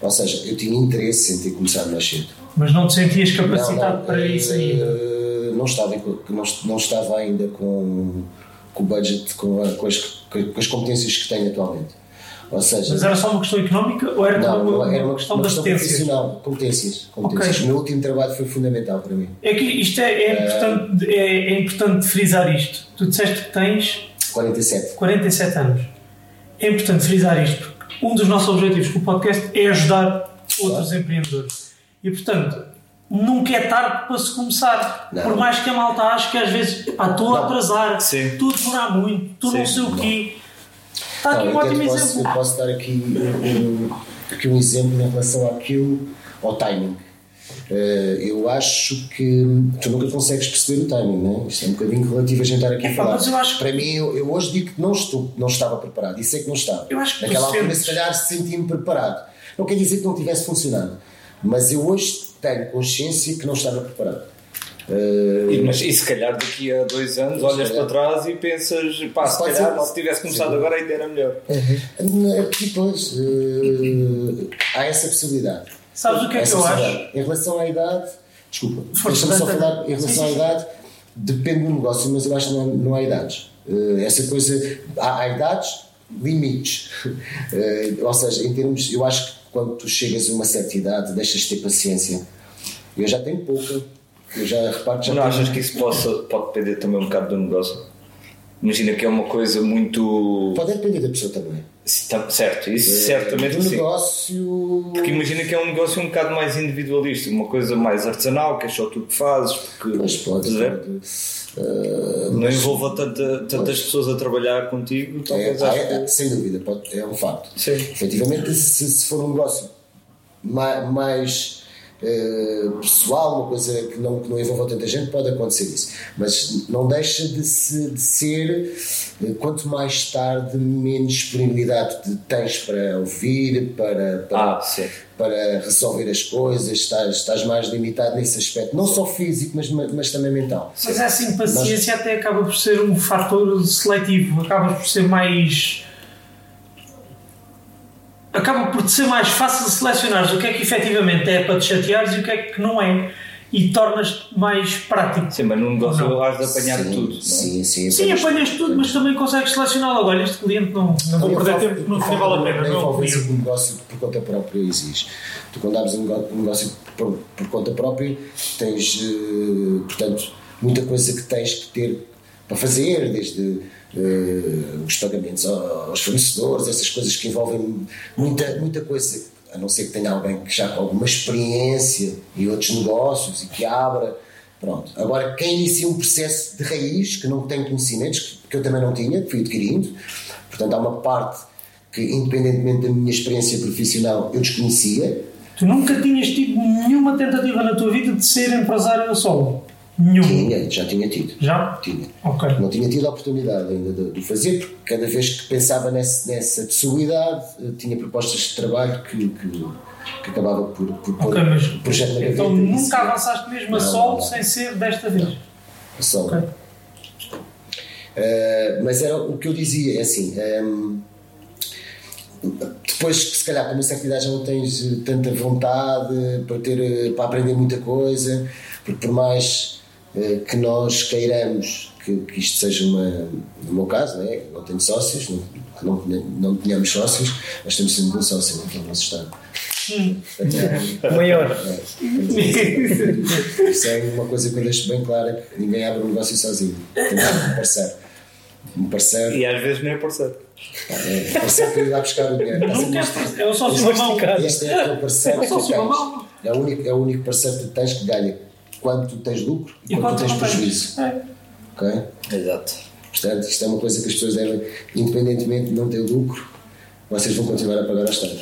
Speaker 2: Ou seja, eu tinha interesse em ter começado mais cedo.
Speaker 3: Mas não te sentias capacitado para isso ainda?
Speaker 2: eh, Não estava, não, não estava ainda com, com o budget, com, com, as, com as competências que tenho atualmente. Ou seja,
Speaker 3: Mas era só uma questão económica ou era
Speaker 2: não,
Speaker 3: uma,
Speaker 2: era uma,
Speaker 3: questão
Speaker 2: uma
Speaker 3: de
Speaker 2: questão profissional, competências. competências.
Speaker 3: Ok.
Speaker 2: O meu último trabalho foi fundamental para mim.
Speaker 3: É que isto é, é, importante, é, é importante frisar isto. Tu disseste que tens
Speaker 2: 47.
Speaker 3: 47 anos. É importante frisar isto porque um dos nossos objetivos com o podcast é ajudar outros empreendedores. E portanto, nunca é tarde para se começar.
Speaker 2: Não.
Speaker 3: Por mais que a malta ache que às vezes estou a atrasar, estou a demorar muito, estou não sei o quê. Está aqui
Speaker 2: Não,
Speaker 3: um
Speaker 2: eu
Speaker 3: ótimo
Speaker 2: posso,
Speaker 3: exemplo.
Speaker 2: eu posso dar aqui um, aqui um exemplo em relação àquilo, ao timing. Eh, eu acho que tu nunca consegues perceber o timing, né? Isto é um bocadinho relativo a gente estar aqui a
Speaker 3: Epá,
Speaker 2: falar.
Speaker 3: mas eu acho que-
Speaker 2: Para mim, eu, eu hoje digo que não, estou, não estava preparado. Isso é que não estava.
Speaker 3: Eu acho que
Speaker 2: Naquela altura,
Speaker 3: sentes-
Speaker 2: se calhar, senti-me preparado. Não quer dizer que não tivesse funcionado, mas eu hoje tenho consciência que não estava preparado.
Speaker 1: E, mas, e se calhar daqui a dois anos olhas
Speaker 2: calhar.
Speaker 1: para trás e pensas, pá, se
Speaker 2: Pode
Speaker 1: calhar
Speaker 2: ser.
Speaker 1: se tivesse começado agora ainda era melhor.
Speaker 2: Aqui, pois, eh, há essa possibilidade.
Speaker 3: Sabes o que é que
Speaker 2: Essa
Speaker 3: eu acho?
Speaker 2: Em relação à idade, desculpa, deixa-me só falar em relação
Speaker 3: Sim,
Speaker 2: à
Speaker 3: sim.
Speaker 2: idade, depende do negócio, mas eu acho que não, há- não há idades. Eh, essa coisa, há, há idades, limites. <laughs> Ou seja, em termos, eu acho que quando tu chegas a uma certa idade, deixas de ter paciência. Eu já tenho pouca, eu já reparo já
Speaker 1: Não
Speaker 2: tenho.
Speaker 1: achas que isso possa, pode depender também um bocado do negócio? Imagina que é uma coisa muito.
Speaker 2: Pode depender da pessoa também.
Speaker 1: Sim, tá- Certo, isso certamente
Speaker 2: do negócio.
Speaker 1: Porque imagina que é um negócio um bocado mais individualista, uma coisa mais artesanal, que é só tu que fazes, porque
Speaker 2: Mas pode. Eh,
Speaker 1: não envolva tanta, tantas pessoas a trabalhar contigo,
Speaker 2: É,
Speaker 1: acho
Speaker 2: é-
Speaker 1: que-
Speaker 2: sem dúvida, pode- é um facto.
Speaker 1: Sim.
Speaker 2: Efetivamente, se, se for um negócio ma- mais, eh, pessoal, uma coisa que não, que não envolva tanta gente, pode acontecer isso. Mas não deixa de, se, de ser, eh, quanto mais tarde, menos disponibilidade de- tens para ouvir, para, para,
Speaker 1: Ah,
Speaker 2: para resolver as coisas, estás, estás mais limitado nesse aspecto, não só físico, mas, mas também mental.
Speaker 3: Mas essa impaciência até acaba por ser um fator seletivo, acaba por ser mais. Acaba por te ser mais fácil selecionar o que é que efetivamente é para te chateares e o que é que não é. E tornas-te mais prático.
Speaker 1: Sim, mas num negócio
Speaker 3: Não.
Speaker 1: has de apanhar
Speaker 2: sim,
Speaker 1: tudo. não é?
Speaker 2: Sim, sim.
Speaker 3: Sim, apanhas tudo, mas também consegues selecionar logo. Olha, este cliente não, não vou perder tempo, não não vale a pena. Não é o
Speaker 2: envolvência do negócio por conta própria exige. Tu, quando abres um um negócio por, por conta própria, tens, eh, portanto, muita coisa que tens que ter para fazer, desde os pagamentos aos fornecedores, essas coisas que envolvem muita, muita coisa, a não ser que tenha alguém que já com alguma experiência e outros negócios e que abra. Pronto. Agora, quem inicia um processo de raiz, que não tem conhecimentos, que, que eu também não tinha, que fui adquirindo, portanto, há uma parte que, independentemente da minha experiência profissional, eu desconhecia.
Speaker 3: Tu nunca tinhas tido nenhuma tentativa na tua vida de ser empresário a solo? Nenhuma.
Speaker 2: Tinha, já tinha tido.
Speaker 3: Já?
Speaker 2: Tinha.
Speaker 3: Ok.
Speaker 2: Não tinha tido a oportunidade ainda de, de o fazer, porque cada vez que pensava nesse, nessa possibilidade, eh, tinha propostas de trabalho que, que, que acabava por, por pôr
Speaker 3: Ok, mas
Speaker 2: projeto na
Speaker 3: então nunca
Speaker 2: disse,
Speaker 3: avançaste mesmo a
Speaker 2: Não,
Speaker 3: solo
Speaker 2: não.
Speaker 3: sem ser desta vez?
Speaker 2: Só.
Speaker 3: Ok.
Speaker 2: Uh, mas era o que eu dizia, é assim. um, depois que se calhar com uma certa idade já não tens eh, tanta vontade para, ter, para aprender muita coisa, porque por mais que nós queiramos que, que isto seja uma, no meu caso, né? não tenho sócios, não, não, não tínhamos sócios, nós temos sempre um sócio que é o nosso Estado. É-
Speaker 4: O maior.
Speaker 2: Isso é uma coisa que eu deixo bem clara: que ninguém abre um negócio sozinho. Tem um parceiro. Um parceiro,
Speaker 1: E às vezes nem é parceiro.
Speaker 2: é, um parceiro que ir lá buscar o dinheiro.
Speaker 3: Não queres, é o sócio da mão.
Speaker 2: Este é aquele parceiro
Speaker 3: É
Speaker 2: que. É o, único, é o único parceiro que tens que ganha quando tu tens lucro e,
Speaker 3: E
Speaker 2: quando tu
Speaker 3: quanto
Speaker 2: tens prejuízo.
Speaker 3: É.
Speaker 2: Ok?
Speaker 1: Exato.
Speaker 2: Portanto, isto é uma coisa que as pessoas devem, independentemente de não ter lucro, vocês vão continuar a pagar ao Estado.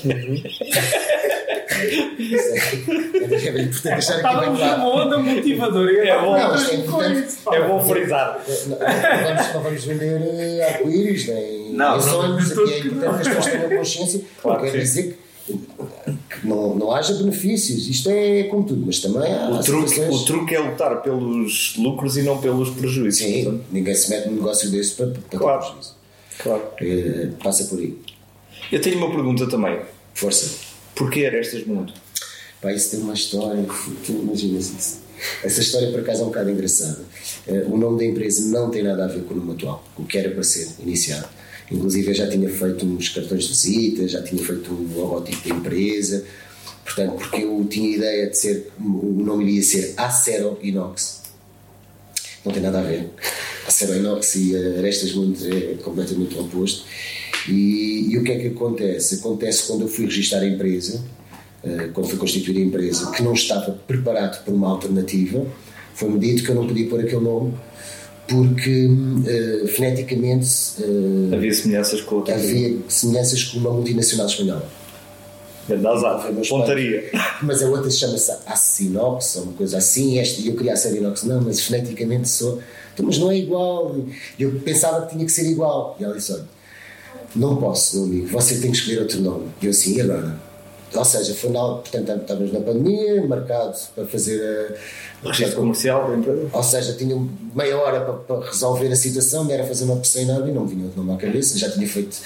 Speaker 2: Isso é, é bem importante deixar aqui bem claro.
Speaker 3: numa onda motivadora.
Speaker 1: É bom.
Speaker 2: Não, é importante.
Speaker 1: É bom frisar.
Speaker 2: Não, não vamos, não vamos vender eh, arco-íris nem,
Speaker 1: Não,
Speaker 2: nem sonhos. Aqui é importante que as pessoas tenham consciência.
Speaker 1: Claro
Speaker 2: quer dizer que, que não, não haja benefícios. Isto é como tudo, mas também há
Speaker 1: O truque, o truque é lutar pelos lucros e não pelos prejuízos.
Speaker 2: Sim, ninguém se mete num negócio desse para, para
Speaker 1: Claro.
Speaker 2: prejuízo.
Speaker 1: Claro.
Speaker 2: Eh, Passa por aí.
Speaker 1: Eu tenho uma pergunta também.
Speaker 2: Força.
Speaker 1: Porquê Arestas Mundo?
Speaker 2: Pá, isso tem uma história. Tu imaginas isso. Essa história, por acaso, é um bocado engraçada. Eh, o nome da empresa não tem nada a ver com o nome atual, o que era para ser iniciado. Inclusive, eu já tinha feito uns cartões de visita, já tinha feito um logotipo da empresa. Portanto, porque eu tinha a ideia de ser. O nome iria ser Acero Inox. Não tem nada a ver. Acero Inox e Arestas Mundo é completamente oposto. E, e o que é que acontece? Acontece quando eu fui registrar a empresa, eh, quando foi constituída a empresa, que não estava preparado para uma alternativa, foi-me dito que eu não podia pôr aquele nome porque eh, foneticamente eh,
Speaker 1: Havia semelhanças com outra
Speaker 2: havia semelhanças com uma multinacional espanhola.
Speaker 1: Grande azar. Pontaria.
Speaker 2: Mas a outra chama-se Assinox, ou uma coisa assim, esta, e eu queria a ser inox, não, mas foneticamente sou. Então, mas não é igual. Eu pensava que tinha que ser igual. E ela disse: olha, não posso, meu amigo, você tem que escolher outro nome. E eu assim, e agora? Ou seja, foi na, portanto, estávamos na pandemia, marcado para fazer a.
Speaker 1: Registro comercial da empresa.
Speaker 2: Ou seja, tinha meia hora para, para resolver a situação, era fazer uma pressão enorme e não vinha outro nome à cabeça. Já tinha feito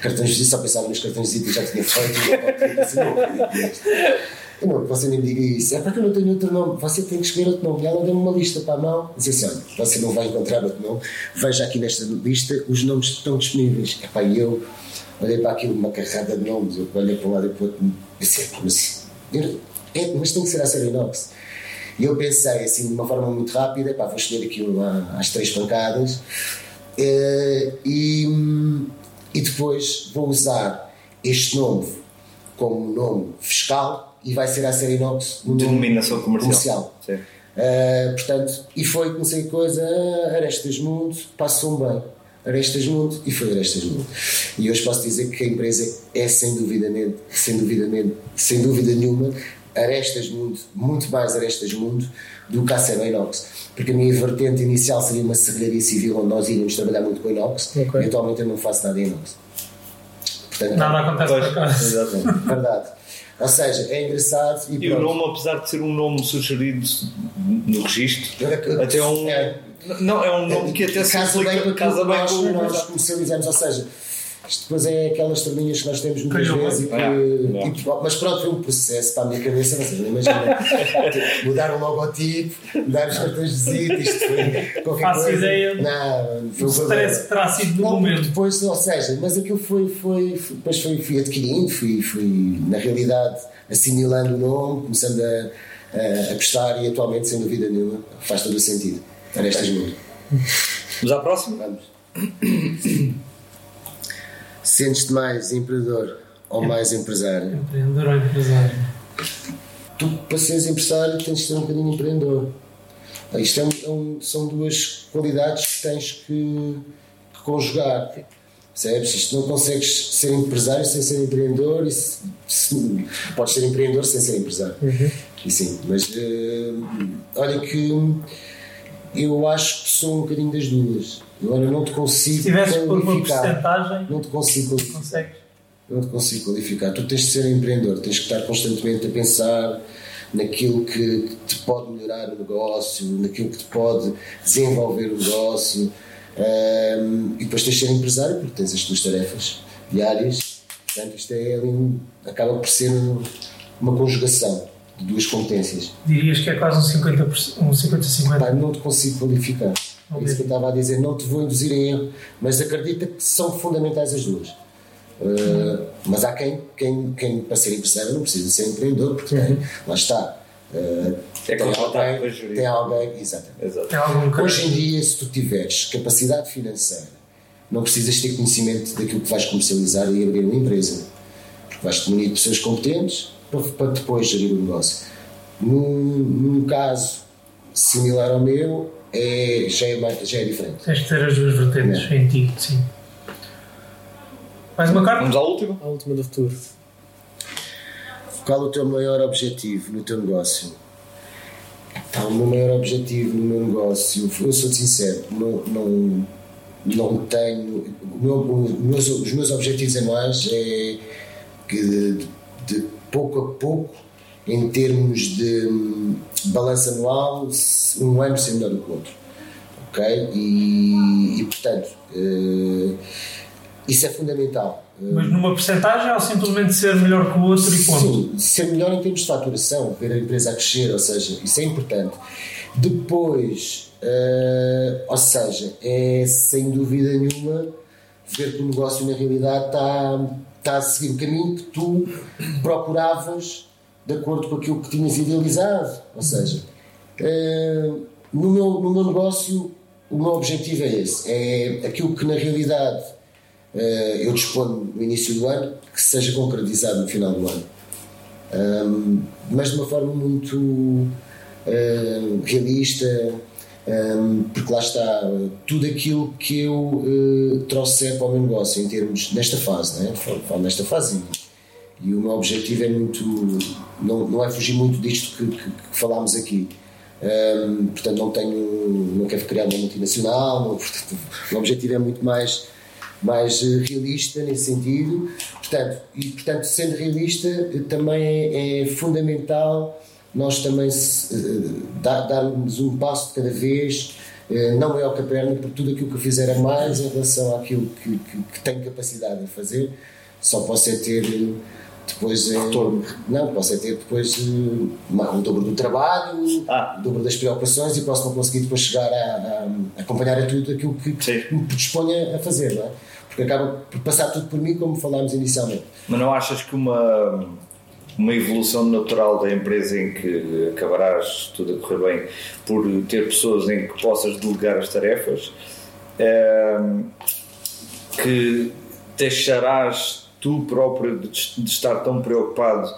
Speaker 2: cartões de visita, só pensava nos cartões de visita e já tinha feito. E não. Eu não, você nem me diga isso. É porque eu não tenho outro nome. Você tem que escolher outro nome. E ela deu-me uma lista para a mão. Disse assim: olha, você não vai encontrar outro nome. Veja aqui nesta lista os nomes que estão disponíveis. Epá, e eu olhei para aquilo, uma carrada de nomes. Eu olhei para um lado e para o outro. Disse: "Epá, mas, é, mas tem que ser a série inox. E eu pensei assim, de uma forma muito rápida: epá, vou escolher aquilo à- às três pancadas. Eh, e, e depois vou usar este nome como nome fiscal e vai ser a série inox o nome
Speaker 1: Denominação comercial.
Speaker 2: comercial.
Speaker 1: Sim.
Speaker 2: Uh, portanto, e foi, comecei a coisa, Arestas Mundo, passou bem. Arestas Mundo e foi Arestas Mundo. E hoje posso dizer que a empresa é sem duvidamente, sem duvidamente, sem dúvida nenhuma, arestas mundo, muito mais arestas mundo do que a Acero Inox. Porque a minha vertente inicial seria uma serralharia civil onde nós íamos trabalhar muito com inox
Speaker 4: Ok.
Speaker 2: e atualmente eu não faço nada em inox. Portanto,
Speaker 3: Nada acontece por acaso.
Speaker 1: exatamente. <laughs>
Speaker 2: Verdade. Ou seja, é engraçado e,
Speaker 1: E o nome, apesar de ser um nome sugerido no registro,
Speaker 2: É-
Speaker 1: até é um.
Speaker 2: é.
Speaker 1: Não, é um nome que até se
Speaker 2: casa bem com aquilo que
Speaker 1: bem
Speaker 2: nós,
Speaker 1: com
Speaker 2: nós comercializamos, ou seja, isto depois é aquelas terminhas que nós temos muitas
Speaker 3: Calhou
Speaker 2: vezes e que.
Speaker 1: É, é.
Speaker 2: e- mas pronto, foi um processo para a minha cabeça, vocês não imaginam. <laughs> mudar o logotipo, mudar os cartões de visita, isto foi qualquer
Speaker 3: Faço
Speaker 2: coisa.
Speaker 3: ideia
Speaker 2: Não, foi um
Speaker 3: stress que terá sido no momento.
Speaker 2: depois, ou seja, mas aquilo foi, foi, foi depois foi, fui adquirindo, fui, fui na realidade assimilando o nome, começando a, a, a gostar e atualmente, sem dúvida nenhuma, faz todo o sentido. Arestas muito.
Speaker 1: Vamos à próxima?
Speaker 2: Vamos. Sentes-te mais empreendedor ou mais empresário?
Speaker 3: Empreendedor ou empresário?
Speaker 2: Tu, para seres empresário, tens de ser um bocadinho empreendedor. Isto é um- é um- são duas qualidades que tens que, que conjugar. Percebes? Isto não consegues ser empresário sem ser empreendedor e se- se- podes ser empreendedor sem ser empresário. E sim, mas eh, olha que eu acho que sou um bocadinho das duas. Agora não te consigo
Speaker 3: Se tivesses que pôr uma porcentagem,
Speaker 2: Não te consigo qualificar.
Speaker 3: consegues?
Speaker 2: Não te consigo qualificar. Tu tens de ser empreendedor, tens que estar constantemente a pensar naquilo que te pode melhorar o negócio, naquilo que te pode desenvolver o negócio. Ahm, e depois tens de ser empresário porque tens as tuas tarefas diárias. Portanto, isto é um- acaba por ser um- uma conjugação de duas competências.
Speaker 3: Dirias que é quase um 50%, um 50-50.
Speaker 2: Pá, não te consigo qualificar. É isso que eu estava a dizer. Não te vou induzir em erro, mas acredita que são fundamentais as duas. Uh, mas há quem, quem, quem, para ser empresário, não precisa ser empreendedor, porque tem, lá está. Uh,
Speaker 1: É
Speaker 2: tem, alguém, tem alguém, exatamente.
Speaker 1: Exato.
Speaker 3: Tem algum
Speaker 2: Hoje em dia, se tu tiveres capacidade financeira, não precisas ter conhecimento daquilo que vais comercializar e abrir uma empresa. Porque vais-te munir de pessoas competentes para, para depois gerir o negócio. Num, num caso similar ao meu, é, já, é, mais- já é diferente.
Speaker 3: Tens que ter as duas vertentes em ti, sim. Mais uma carta?
Speaker 1: Vamos à última?
Speaker 4: A última do futuro.
Speaker 2: Qual o teu maior objetivo no teu negócio? Pá, o meu maior objetivo no meu negócio, eu sou sincero, não, não, não tenho. o meu- o meus- os meus objetivos anuais é que de, de pouco a pouco, em termos de hum, balanço anual, um ano ser melhor do que o outro. Ok? E, e, portanto, eh, isso é fundamental.
Speaker 3: Mas numa porcentagem ou simplesmente ser melhor que o outro e ponto?
Speaker 2: Sim, ser melhor em termos de faturação, ver a empresa a crescer, ou seja, isso é importante. Depois, eh, ou seja, é sem dúvida nenhuma ver que o negócio na realidade está, está a seguir o caminho que tu procuravas de acordo com aquilo que tinhas idealizado. Ou seja, eh, no, meu, no meu negócio, o meu objetivo é esse: é aquilo que na realidade eh, eu disponho no início do ano que seja concretizado no final do ano. Mas de uma forma muito um, realista, um, porque lá está tudo aquilo que eu uh, para o meu negócio em termos nesta fase, né? falo, falo nesta fase e, e o meu objetivo é muito não, não é fugir muito disto que, que, que falámos aqui. Um, portanto, não tenho, não quero criar uma multinacional, não, portanto, o objetivo é muito mais mais eh, realista nesse sentido. Portanto, e, portanto sendo realista, eh, também é, é fundamental nós também eh, dar, darmos um passo de cada vez, eh, não é ao a perna, porque tudo aquilo que eu fizer a mais em relação àquilo que, que, que tenho capacidade de fazer, só posso é ter eh, depois eh, não, posso é ter depois o dobro do trabalho,
Speaker 1: Ah.
Speaker 2: o dobro das preocupações e posso não conseguir depois chegar a, a- acompanhar a tudo aquilo que,
Speaker 1: Sim.
Speaker 2: que me predisponha a fazer, não é? Porque acaba por passar tudo por mim, como falámos inicialmente.
Speaker 1: Mas não achas que uma, uma evolução natural da empresa em que acabarás tudo a correr bem por ter pessoas em que possas delegar as tarefas, ehm, que deixarás tu próprio de, estar tão preocupado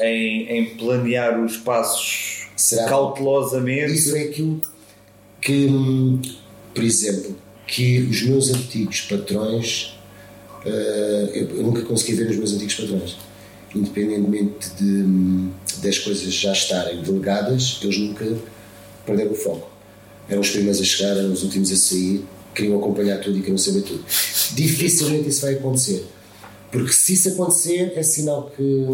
Speaker 1: em, em planear os passos
Speaker 2: Será?
Speaker 1: cautelosamente?
Speaker 2: Isso é aquilo que, por exemplo, que os meus antigos patrões, eh, eu nunca consegui ver os meus antigos patrões. Independentemente de, das coisas já estarem delegadas, eles nunca perderam o foco. Eram os primeiros a chegar, eram os últimos a sair, queriam acompanhar tudo e queriam saber tudo. Dificilmente isso vai acontecer. Porque se isso acontecer, é sinal que,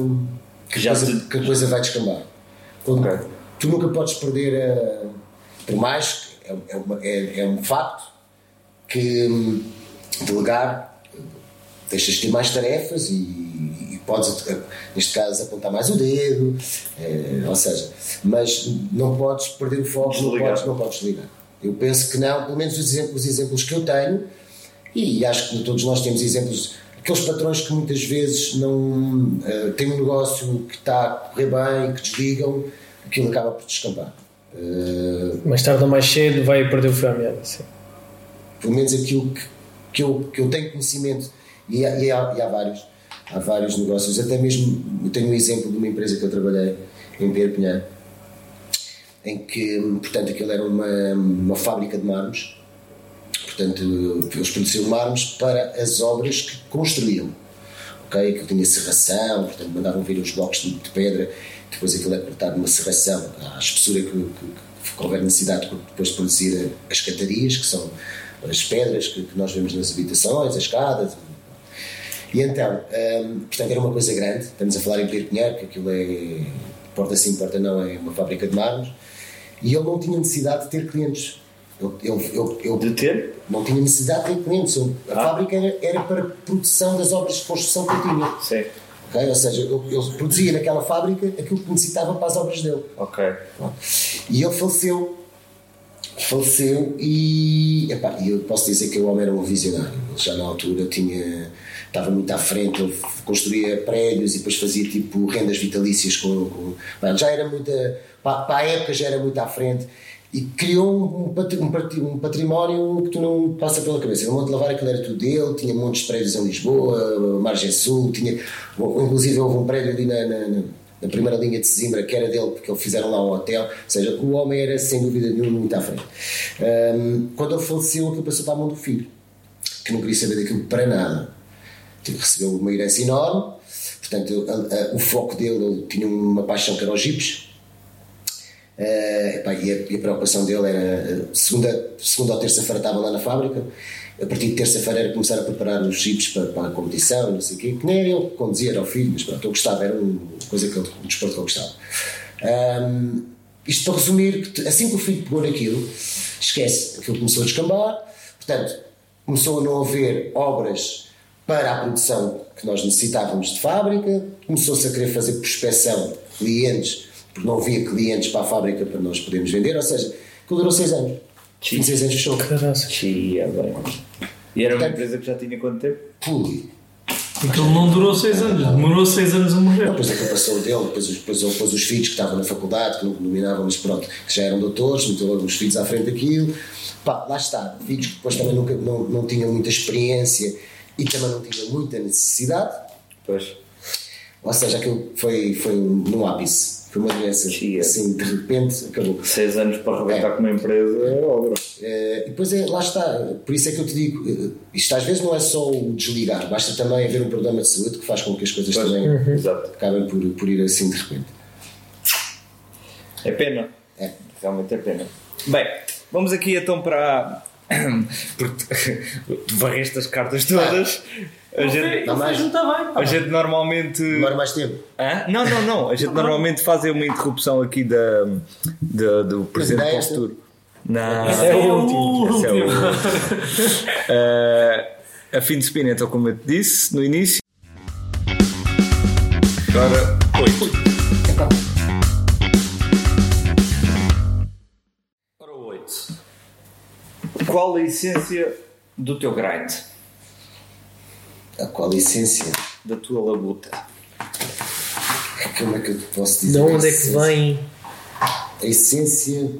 Speaker 2: que,
Speaker 1: Já
Speaker 2: a, coisa, que a coisa vai descambar. Quando-
Speaker 1: Ok.
Speaker 2: Tu nunca podes perder, a, por mais que é, é, uma- é- é um facto que hum, delegar deixas de ter mais tarefas e podes, eh, neste caso, apontar mais o dedo, eh, ou seja, mas não podes perder o foco, não
Speaker 1: Desligar.
Speaker 2: podes, não podes ligar. Eu penso que não, pelo menos os exemplos, os exemplos que eu tenho, e acho que todos nós temos exemplos, aqueles patrões que muitas vezes não eh, têm um negócio que está a correr bem, que desligam, aquilo acaba por descambar. Eh,
Speaker 4: Mais tarde ou mais cedo vai perder o fio à meada. Sim.
Speaker 2: pelo menos aquilo que, que, eu, que eu tenho conhecimento, e há, e há- e há vários, há vários negócios, até mesmo eu tenho um exemplo de uma empresa que eu trabalhei em Perpignan, em que, portanto, aquilo era uma, uma fábrica de mármores, portanto, eles produziam mármores para as obras que construíam. Ok? Que tinha serração, portanto, mandavam vir os blocos de, de pedra, depois aquilo é cortado numa serração, à espessura que, que, que houver necessidade de- depois de produzir as catarias, que são as pedras que, que nós vemos nas habitações, as escadas. E então, hum, portanto, era uma coisa grande, estamos a falar em Perpignan, que aquilo é, porta sim, porta não, é uma fábrica de mármores, e ele não tinha necessidade de ter clientes. Ele, ele, ele
Speaker 1: De ter?
Speaker 2: não tinha necessidade de ter clientes. A
Speaker 1: Ah.
Speaker 2: fábrica era, era para produção das obras de construção que ele tinha.
Speaker 1: Sim.
Speaker 2: ok? Ou seja, ele, ele produzia naquela fábrica aquilo que necessitava para as obras dele.
Speaker 1: Ok.
Speaker 2: E ele faleceu. Faleceu e, epá, eu posso dizer que o homem era um visionário. Ele já na altura tinha, estava muito à frente, construía prédios e depois fazia tipo rendas vitalícias com. com já era muita. Para, para a época já era muito à frente e criou um, patri- um patri- um património que tu não passa pela cabeça. O Monte Lavar aquilo era tudo dele, tinha montes de prédios em Lisboa, Margem Sul, tinha, inclusive houve um prédio ali na, na- na- primeira linha de Sesimbra que era dele, porque eles fizeram lá um hotel. Ou seja, o homem era sem dúvida nenhuma muito à frente. Ahm, quando ele faleceu, aquilo passou para a mão do filho, que não queria saber daquilo para nada. Recebeu uma herança enorme, portanto, a- a- o foco dele, ele tinha uma paixão que era os jipes. Eh, epá, e, a, e a preocupação dele era eh, segunda, segunda ou terça-feira estava lá na fábrica. A partir de terça-feira era começar a preparar os chips para, para a competição não sei o quê, que nem era ele que conduzia era o filho, mas pronto, eu gostava era uma coisa que ele, um desporto que eu gostava. Ahm, isto para resumir assim que o filho pegou naquilo esquece, aquilo começou a descambar. Portanto, começou a não haver obras para a produção que nós necessitávamos de fábrica, começou-se a querer fazer prospecção de clientes, porque não havia clientes para a fábrica para nós podermos vender, ou seja, aquilo durou 6 anos. Em 6 anos fechou.
Speaker 1: Chia, bem. E era uma
Speaker 2: Portanto-
Speaker 1: empresa que já tinha quanto tempo?
Speaker 2: Pui.
Speaker 3: Aquilo não durou 6 anos, demorou 6 anos a morrer.
Speaker 2: Depois é que passou dele, depois, os- depois, depois os filhos que estavam na faculdade, que não dominavam, mas pronto, que já eram doutores, meteu logo os filhos à frente daquilo. Pá, lá está, filhos que depois também nunca, não, não tinham muita experiência e também não tinham muita necessidade.
Speaker 1: Pois.
Speaker 2: Ou seja, aquilo foi, foi no ápice. Foi uma doença,
Speaker 1: Chia.
Speaker 2: assim, de repente acabou.
Speaker 1: Seis anos para arrebentar com uma empresa é obra.
Speaker 2: Eh, e depois é, lá está, por isso é que eu te digo, eh, isto às vezes não é só o desligar, basta também haver um problema de saúde que faz com que as coisas
Speaker 1: Pois.
Speaker 2: também
Speaker 1: Exato.
Speaker 2: acabem por, por ir assim de repente.
Speaker 1: É pena.
Speaker 2: É.
Speaker 1: Realmente é pena. Bem, vamos aqui então para. <coughs> Porque tu varreste as cartas todas. A gente,
Speaker 2: Dá mais.
Speaker 3: muito bem. pá.
Speaker 1: a gente normalmente.
Speaker 2: Demora mais tempo.
Speaker 1: Hã? Não, não, não. A gente normalmente faz uma interrupção aqui da, da- do presente para o
Speaker 2: é
Speaker 1: futuro. Não,
Speaker 3: Esse é o
Speaker 1: último. Esse é o
Speaker 3: último. <laughs>
Speaker 1: Eh, a fim de spin, então, como eu te disse no início. Agora, oito. Qual a essência do teu grind?
Speaker 2: A qual essência?
Speaker 1: Da tua labuta?
Speaker 2: Como é que eu te posso dizer?
Speaker 4: De
Speaker 2: a
Speaker 4: onde é que vem?
Speaker 2: A essência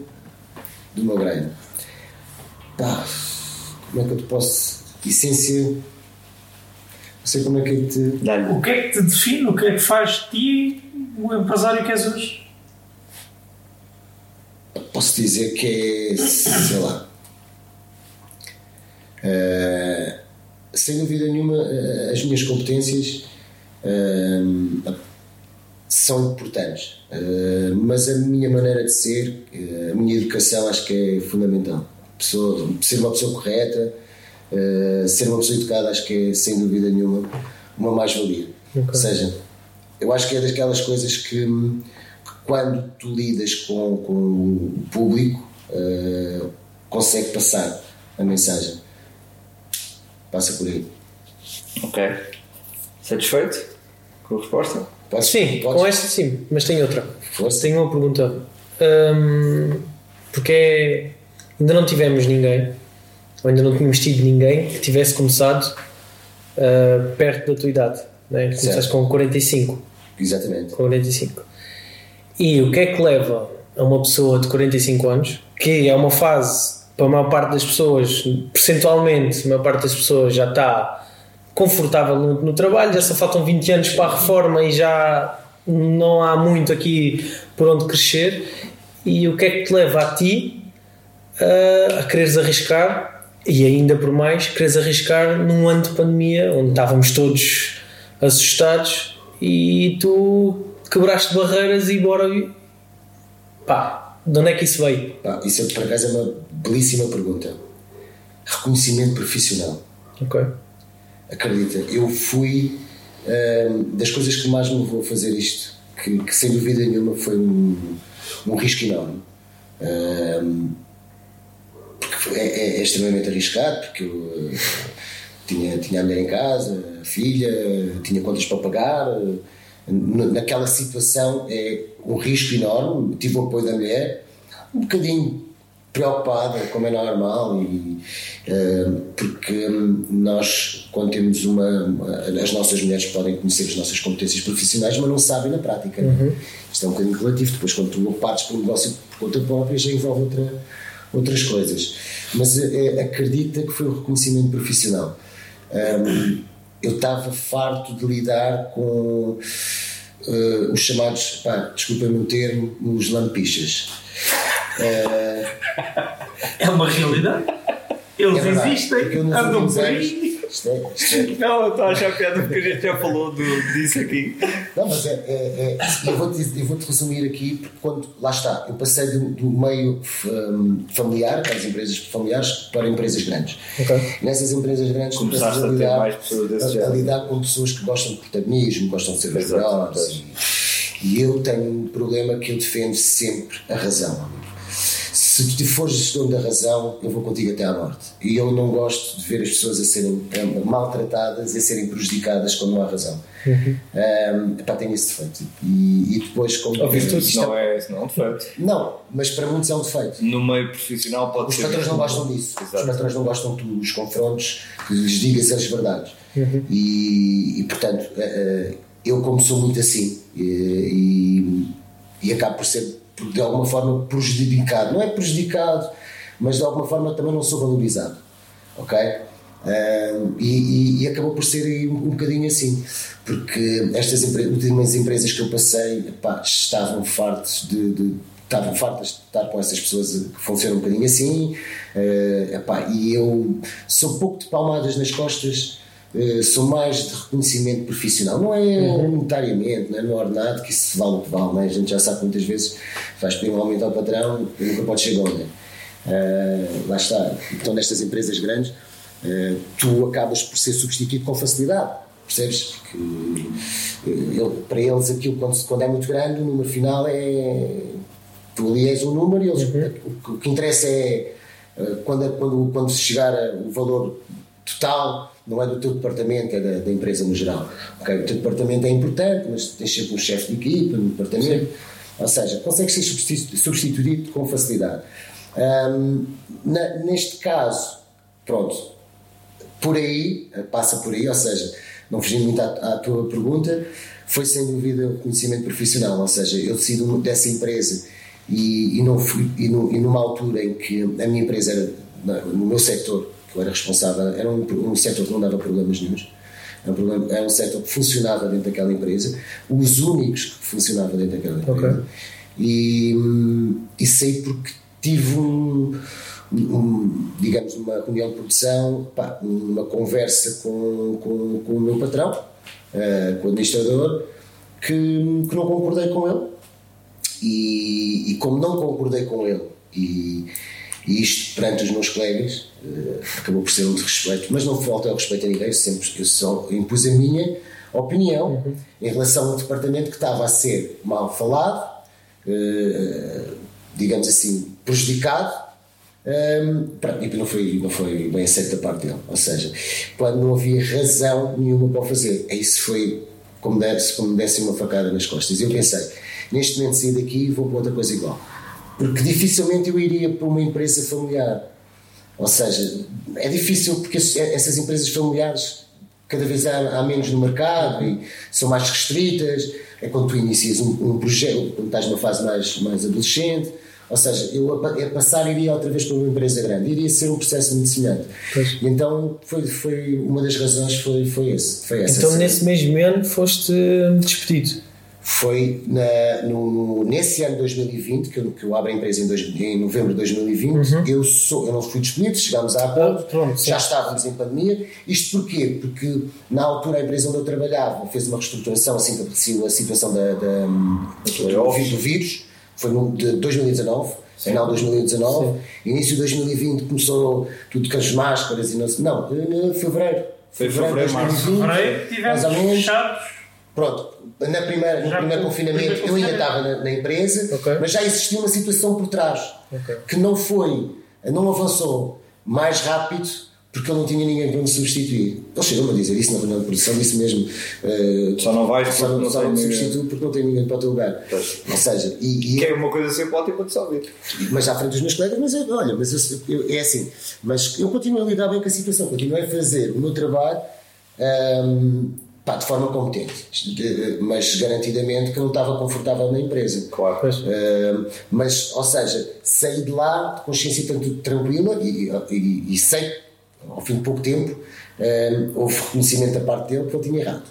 Speaker 2: do meu grande. Pá, como é que eu te posso. Essência. Não sei como é que eu te.
Speaker 1: Dá-lhe.
Speaker 3: O que é que te define? O que é que faz de ti o empresário que és hoje?
Speaker 2: Posso dizer que é. sei lá. Eh, sem dúvida nenhuma, eh, as minhas competências, eh, são importantes. Uh, mas a minha maneira de ser, uh, a minha educação, acho que é fundamental. Pessoa, ser uma pessoa correta, uh, ser uma pessoa educada, acho que é sem dúvida nenhuma uma mais-valia. Okay. Ou seja, eu acho que é daquelas coisas que, que quando tu lidas com, com o público, consegue passar a mensagem. Passa por aí.
Speaker 1: Ok. Satisfeito com a resposta?
Speaker 4: Podes, sim, podes? com esta sim, mas tem outra. Força. Tenho uma pergunta. Um, porque é, ainda não tivemos ninguém, ou ainda não tínhamos tido ninguém que tivesse começado uh, perto da tua idade. Né? Começaste com 45.
Speaker 2: Exatamente.
Speaker 4: Com 45. E o que é que leva a uma pessoa de 45 anos, que é uma fase, para a maior parte das pessoas, percentualmente, a maior parte das pessoas já está confortável no, no, trabalho, já só faltam 20 anos para a reforma e já não há muito aqui por onde crescer. E o que é que te leva a ti a, a quereres arriscar e ainda por mais quereres arriscar num ano de pandemia onde estávamos todos assustados e tu quebraste barreiras e bora. Pá, de onde é que isso veio?
Speaker 2: Pá, isso é, por acaso é uma belíssima pergunta. Reconhecimento profissional.
Speaker 4: Ok
Speaker 2: acredita, eu fui um, das coisas que mais me levou a fazer isto, que, que sem dúvida nenhuma foi um, um risco enorme. Um, porque é, é, é, extremamente arriscado, porque eu uh, tinha, tinha a mulher em casa, a filha, tinha contas para pagar. Naquela situação é um risco enorme. Tive o apoio da mulher, um bocadinho preocupada, como é normal, e, uh, porque nós, quando temos uma, uma, As nossas mulheres podem conhecer as nossas competências profissionais, mas não sabem na prática. Uhum. Isto é um bocadinho relativo. Depois, quando tu partes para um negócio por conta própria, já envolve outra, outras coisas. Mas uh, acredita que foi um reconhecimento profissional. Um, eu estava farto de lidar com. Uh, os chamados, pá, desculpem-me o termo, os lampichas.
Speaker 3: É, é uma realidade. Eles é existem, andam por aí. Isto é, isto é... Não, eu estou a achar piada porque a gente já falou do, disso aqui.
Speaker 2: Não, mas é, é, é eu vou-te vou -te resumir aqui, porque quando, lá está, eu passei do, do meio um, familiar, para as empresas familiares, para empresas grandes. Okay. Nessas empresas grandes,
Speaker 1: começaste a, a, lidar, mais pessoas desse
Speaker 2: a, a, lidar com pessoas que gostam de protagonismo, gostam de ser melhores. E eu tenho um problema que eu defendo sempre a razão se tu fores dono da razão, eu vou contigo até à morte. E eu não gosto de ver as pessoas a serem maltratadas e a serem prejudicadas quando não há razão. Uhum. Um, epá, tenho esse defeito. E, e depois, como.
Speaker 1: Ouviste isso não é, não é um defeito.
Speaker 2: Não, mas para muitos é um defeito.
Speaker 1: No meio profissional pode
Speaker 2: Os
Speaker 1: ser.
Speaker 2: Os patrões não gostam disso. Exato. Os patrões não gostam de os confrontos, que lhes digas as verdades. Uhum. E, e, portanto, eh, eh, eu, como sou muito assim, e, e, e acabo por ser de alguma forma prejudicado. Não é prejudicado, mas de alguma forma também não sou valorizado. Ok? E, e, acabou por ser um, um bocadinho assim, porque estas últimas empresas que eu passei estavam fartas de, de, estavam fartas de estar com essas pessoas que funcionam um bocadinho assim, uh, epá, e eu sou pouco de palmadas nas costas Uh, sou mais de reconhecimento profissional, não é uhum. monetariamente, não é no ordenado que isso vale o que vale, é? a gente já sabe que muitas vezes vais pedir um aumento ao patrão e nunca pode chegar onde. Uh, lá está, então nestas empresas grandes uh, tu acabas por ser substituído com facilidade, percebes? Que, ele, para eles aquilo quando, quando é muito grande, o número final é tu ali és um número e eles, uhum. o, o, que interessa é quando, quando, quando chegar o valor total não é do teu departamento, é da, da empresa no geral. Okay, o teu departamento é importante, mas tens sempre um chefe de equipa no departamento, Sim. ou seja, consegues ser substituído com facilidade. Um, na, neste caso, pronto, por aí, passa por aí, ou seja, não fugindo muito à, à tua pergunta, foi sem dúvida o conhecimento profissional, ou seja, eu decido dessa empresa e, e, não fui, e, no, e numa altura em que a minha empresa era no meu setor que eu era responsável, era um, um setor que não dava problemas nenhums. Era um, problema, era um setor que funcionava dentro daquela empresa, os únicos que funcionavam dentro daquela empresa. Okay. E, e sei porque tive um, um, digamos, uma reunião de produção, pá, uma conversa com, com, com o meu patrão, uh, com o administrador, que, que não concordei com ele. E, e como não concordei com ele, e, e isto perante os meus colegas, eh, acabou por ser um desrespeito, mas não falta ao respeito a ninguém, eu sempre eu só impus a minha opinião em relação a um departamento que estava a ser mal falado, eh, digamos assim, prejudicado. Pronto, e não foi, não foi bem aceito da parte dele. Ou seja, quando não havia razão nenhuma para o fazer. É isso foi como desse, como desse uma facada nas costas. E eu pensei, neste momento sair daqui e vou para outra coisa igual. Porque dificilmente eu iria para uma empresa familiar. Ou seja, é difícil porque essas empresas familiares cada vez há, há menos no mercado e são mais restritas. É quando tu inicias um, um projeto, quando estás numa fase mais, mais adolescente ou seja, eu a, a passar iria outra vez para uma empresa grande, iria ser um processo muito semelhante. Pois. Então foi, foi uma das razões foi, foi, esse, foi essa.
Speaker 4: Então nesse mesmo ano foste despedido?
Speaker 2: Foi na, no, nesse ano de 2020, que eu, que eu abro a empresa em, dois, em novembro de 2020, uhum. eu, sou, eu não fui despedido, chegámos a acordo, Pronto, já estávamos em pandemia. Isto porquê? Porque na altura a empresa onde eu trabalhava fez uma reestruturação assim que apareceu a situação da, da, do, do vírus foi no, de 2019, Sim. final de 2019, Sim. início de 2020 começou tudo com as máscaras e não sei. Não, em fevereiro.
Speaker 1: Foi fevereiro, março.
Speaker 3: Fevereiro tivemos fechados.
Speaker 2: Pronto, na primeira, no primeiro confinamento eu ainda estava na, na empresa, okay. mas já existia uma situação por trás okay. que não foi, não avançou mais rápido porque ele não tinha ninguém para me substituir. Ele chegou-me a dizer isso na reunião de produção, disse mesmo. Uh,
Speaker 1: só não vais
Speaker 2: só, porque não, só não substituo porque não tem ninguém para o teu lugar. Pois. Ou seja, e,
Speaker 1: e que é uma coisa sempre ótima de saber.
Speaker 2: Mas à frente dos meus colegas, mas eu, olha, mas eu, eu, é assim. Mas eu continuo a lidar bem com a situação, continuo a fazer o meu trabalho. Um, pá, de forma competente, mas garantidamente que não estava confortável na empresa.
Speaker 1: Claro.
Speaker 2: Uh, mas, ou seja, saí de lá de consciência tanto tranquila e, e, e sei ao fim de pouco tempo, uh, houve reconhecimento da parte dele que ele tinha errado.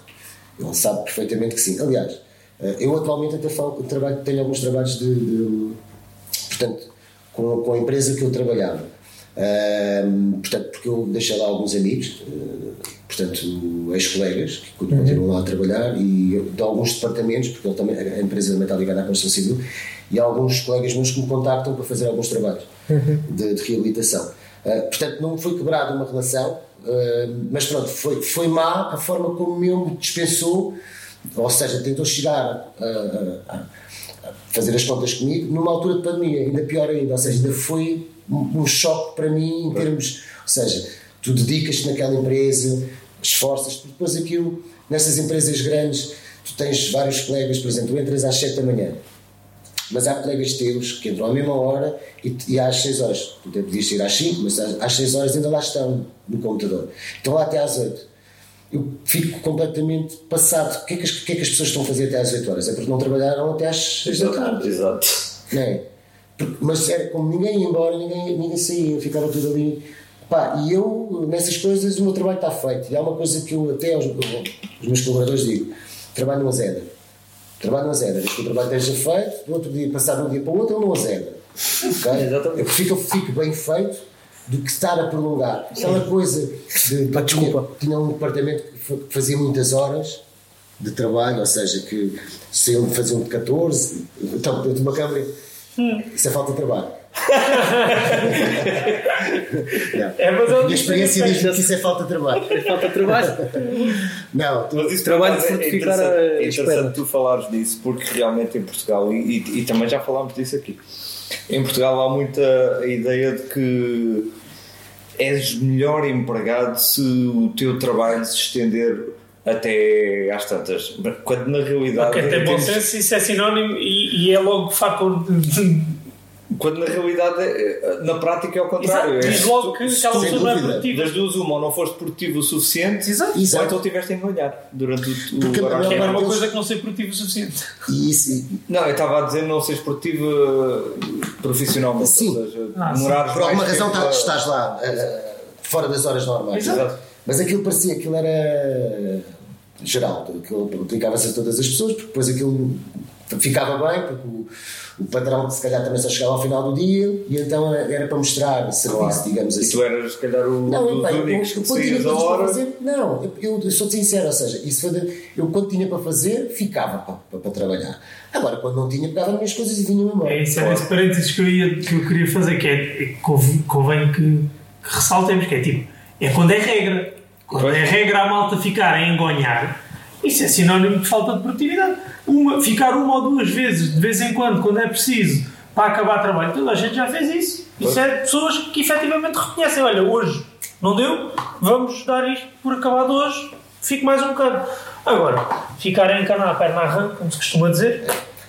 Speaker 2: Ele sabe perfeitamente que sim. Aliás, uh, eu atualmente até falo, trabalho, tenho alguns trabalhos de, de portanto, com, com, a empresa que eu trabalhava. Uh, portanto, porque eu deixei lá alguns amigos, portanto, ex-colegas que uhum. continuam lá a trabalhar e de alguns departamentos, porque ele também, a empresa também está ligada à construção civil, e alguns colegas meus que me contactam para fazer alguns trabalhos uhum. de, de reabilitação. Uh, portanto, não foi quebrada uma relação, uh, mas pronto, foi, foi má a forma como ele me dispensou, ou seja, tentou chegar a, a, a, fazer as contas comigo numa altura de pandemia, ainda pior ainda, ou seja, ainda foi um, um choque para mim em termos, ou seja, tu dedicas-te naquela empresa, esforças, porque depois aquilo, nessas empresas grandes, tu tens vários colegas, por exemplo, tu entras às 7 da manhã mas há colegas teus que entram à mesma hora e, e às 6 horas. Tu até podias ir às 5, mas às 6 horas ainda lá estão no computador. Estão lá até às 8. Eu fico completamente passado. O que, é que, as, que é que as pessoas estão a fazer até às 8 horas? É porque não trabalharam até às 6 da tarde.
Speaker 1: Exato.
Speaker 2: Não é? Mas era como ninguém ia embora, ninguém, ninguém saía, ficava tudo ali. Pá, e eu, nessas coisas, o meu trabalho está feito. E há uma coisa que eu até aos, aos meus colaboradores digo: trabalho no azeda trabalho não azeda. Que o trabalho esteja feito, do outro dia, passar de um dia para o outro, ele não azeda. Okay? <laughs> Exatamente. Eu que fique bem feito do que estar a prolongar. Aquela coisa de.
Speaker 4: Pá, desculpa.
Speaker 2: Tinha, um departamento que fazia muitas horas de trabalho, ou seja, que se ele fazia um de 14, então de uma câmara, hum. isso é falta de trabalho.
Speaker 3: é, mas a
Speaker 2: minha experiência diz-me que isso é falta de trabalho.
Speaker 4: É falta de trabalho?
Speaker 2: não,
Speaker 1: mas isso trabalho de fortificar é a É interessante tu falares disso, porque realmente em Portugal, e, e, e, também já falámos disso aqui, em Portugal há muita ideia de que és melhor empregado se o teu trabalho se estender até às tantas. Quando na realidade.
Speaker 3: Okay, tem bom senso, isso é sinónimo e, e é logo fator de
Speaker 1: quando na realidade, eh, na prática é o contrário.
Speaker 3: Exato. Diz logo que aquela pessoa não é produtiva.
Speaker 1: Das duas, uma, ou não foste produtivo o suficiente,
Speaker 3: Exato.
Speaker 1: ou então tiveste a enganhar durante o,
Speaker 3: Porque horário. É uma coisa que não ser produtivo o suficiente.
Speaker 2: Isso.
Speaker 1: Não, eu estava a dizer não seres produtivo eh, profissionalmente.
Speaker 2: Sim.
Speaker 1: Ou seja, ah, sim.
Speaker 2: Por alguma razão tá, estás lá, uh, fora das horas normais.
Speaker 3: Exato.
Speaker 2: Mas aquilo parecia, aquilo era geral, aquilo aplicava-se a todas as pessoas, porque depois aquilo ficava bem, porque o, o patrão se calhar também só chegava ao final do dia e então era para mostrar serviço,
Speaker 1: Claro.
Speaker 2: digamos
Speaker 1: E
Speaker 2: assim.
Speaker 1: tu eras, se calhar, o
Speaker 2: Não,
Speaker 1: dos
Speaker 2: eu,
Speaker 1: únicos
Speaker 2: eu
Speaker 1: que
Speaker 2: quando tinha
Speaker 1: saías a
Speaker 2: coisas para
Speaker 1: hora.
Speaker 2: fazer, não, eu, eu sou sincero, ou seja, isso foi de- eu quando tinha para fazer, ficava para, para, para trabalhar. Agora, quando não tinha, pegava as minhas coisas e vinha-me embora.
Speaker 3: É isso, era esse parênteses que eu, ia, que eu queria fazer, que é convém que, que ressaltemos, que é tipo, é quando é regra. Quando
Speaker 1: Pois.
Speaker 3: é regra a malta ficar a engonhar, isso é sinónimo de falta de produtividade. Uma, ficar uma ou duas vezes, de vez em quando, quando é preciso, para acabar trabalho, toda a gente já fez isso. Isso é pessoas que efetivamente reconhecem, olha, hoje não deu, vamos dar isto por acabado hoje, fico mais um bocado. Agora, ficar a encanar a perna à rã, como se costuma dizer,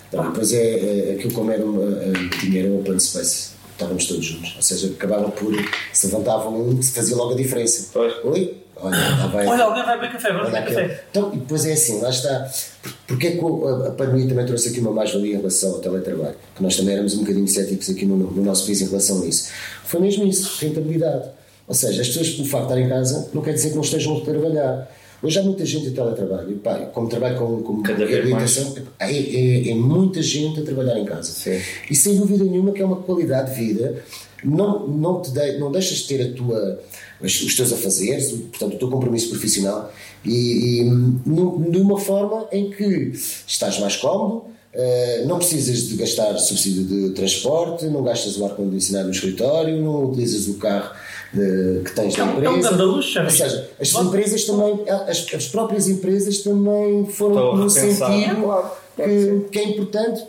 Speaker 2: Então, depois é, é aquilo como era uma, eh, tinha era open space. Estávamos todos juntos. Ou seja, acabavam por. Se levantavam um, se fazia logo a diferença.
Speaker 1: Pois.
Speaker 2: Oi? Olha, vai.
Speaker 3: olha, alguém vai beber café, vamos beber café.
Speaker 2: Então, e depois é assim, lá está. Por- Porque é que a, pandemia também trouxe aqui uma mais-valia em relação ao teletrabalho? Que nós também éramos um bocadinho céticos aqui no, no nosso país em relação a isso. Foi mesmo isso, rentabilidade. Ou seja, as pessoas, pelo facto de estar em casa, não quer dizer que não estejam a trabalhar. Hoje há muita gente a teletrabalho. E, pá, como trabalho com, com
Speaker 1: Cada vez
Speaker 2: reabilitação, é, é, é muita gente a trabalhar em casa.
Speaker 1: Sim.
Speaker 2: E sem dúvida nenhuma que é uma qualidade de vida. Não, não, te de, não deixas de ter a tua, os, os teus afazeres, portanto, o teu compromisso profissional, e, e num- de uma forma em que estás mais cómodo, eh, não precisas de gastar subsídio de transporte, não gastas o ar-condicionado no escritório, não utilizas o carro de- que tens
Speaker 3: É
Speaker 2: da
Speaker 3: um- é um
Speaker 2: empresa.
Speaker 3: luxo, já
Speaker 2: Ou seja, as empresas também, as, as próprias empresas também foram no sentido
Speaker 1: É
Speaker 2: que, que é importante.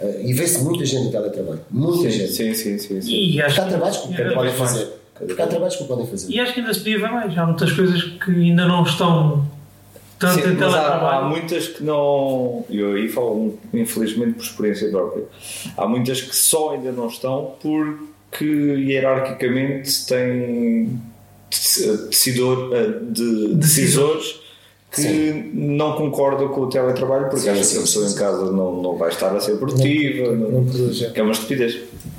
Speaker 2: eh, e vê-se muita gente em teletrabalho. Muita
Speaker 1: Sim,
Speaker 2: gente.
Speaker 1: sim, sim, sim, sim.
Speaker 3: E
Speaker 2: há trabalhos que podem
Speaker 3: mais.
Speaker 2: fazer. Porque há trabalhos que podem fazer.
Speaker 3: e acho que ainda se podia ver mais. Há muitas coisas que ainda não estão tanto
Speaker 1: Sim,
Speaker 3: em
Speaker 1: mas há, há muitas que não. E eu aí falo, infelizmente, por experiência própria. Há muitas que só ainda não estão porque hierarquicamente têm decidor, eh, de, decisores que não concordam com o teletrabalho porque
Speaker 2: Sim,
Speaker 1: acham
Speaker 2: sim,
Speaker 1: que a pessoa
Speaker 2: sim,
Speaker 1: em casa não, não vai estar a ser produtiva.
Speaker 4: Não
Speaker 1: Não,
Speaker 4: produz. é.
Speaker 1: que é uma estupidez.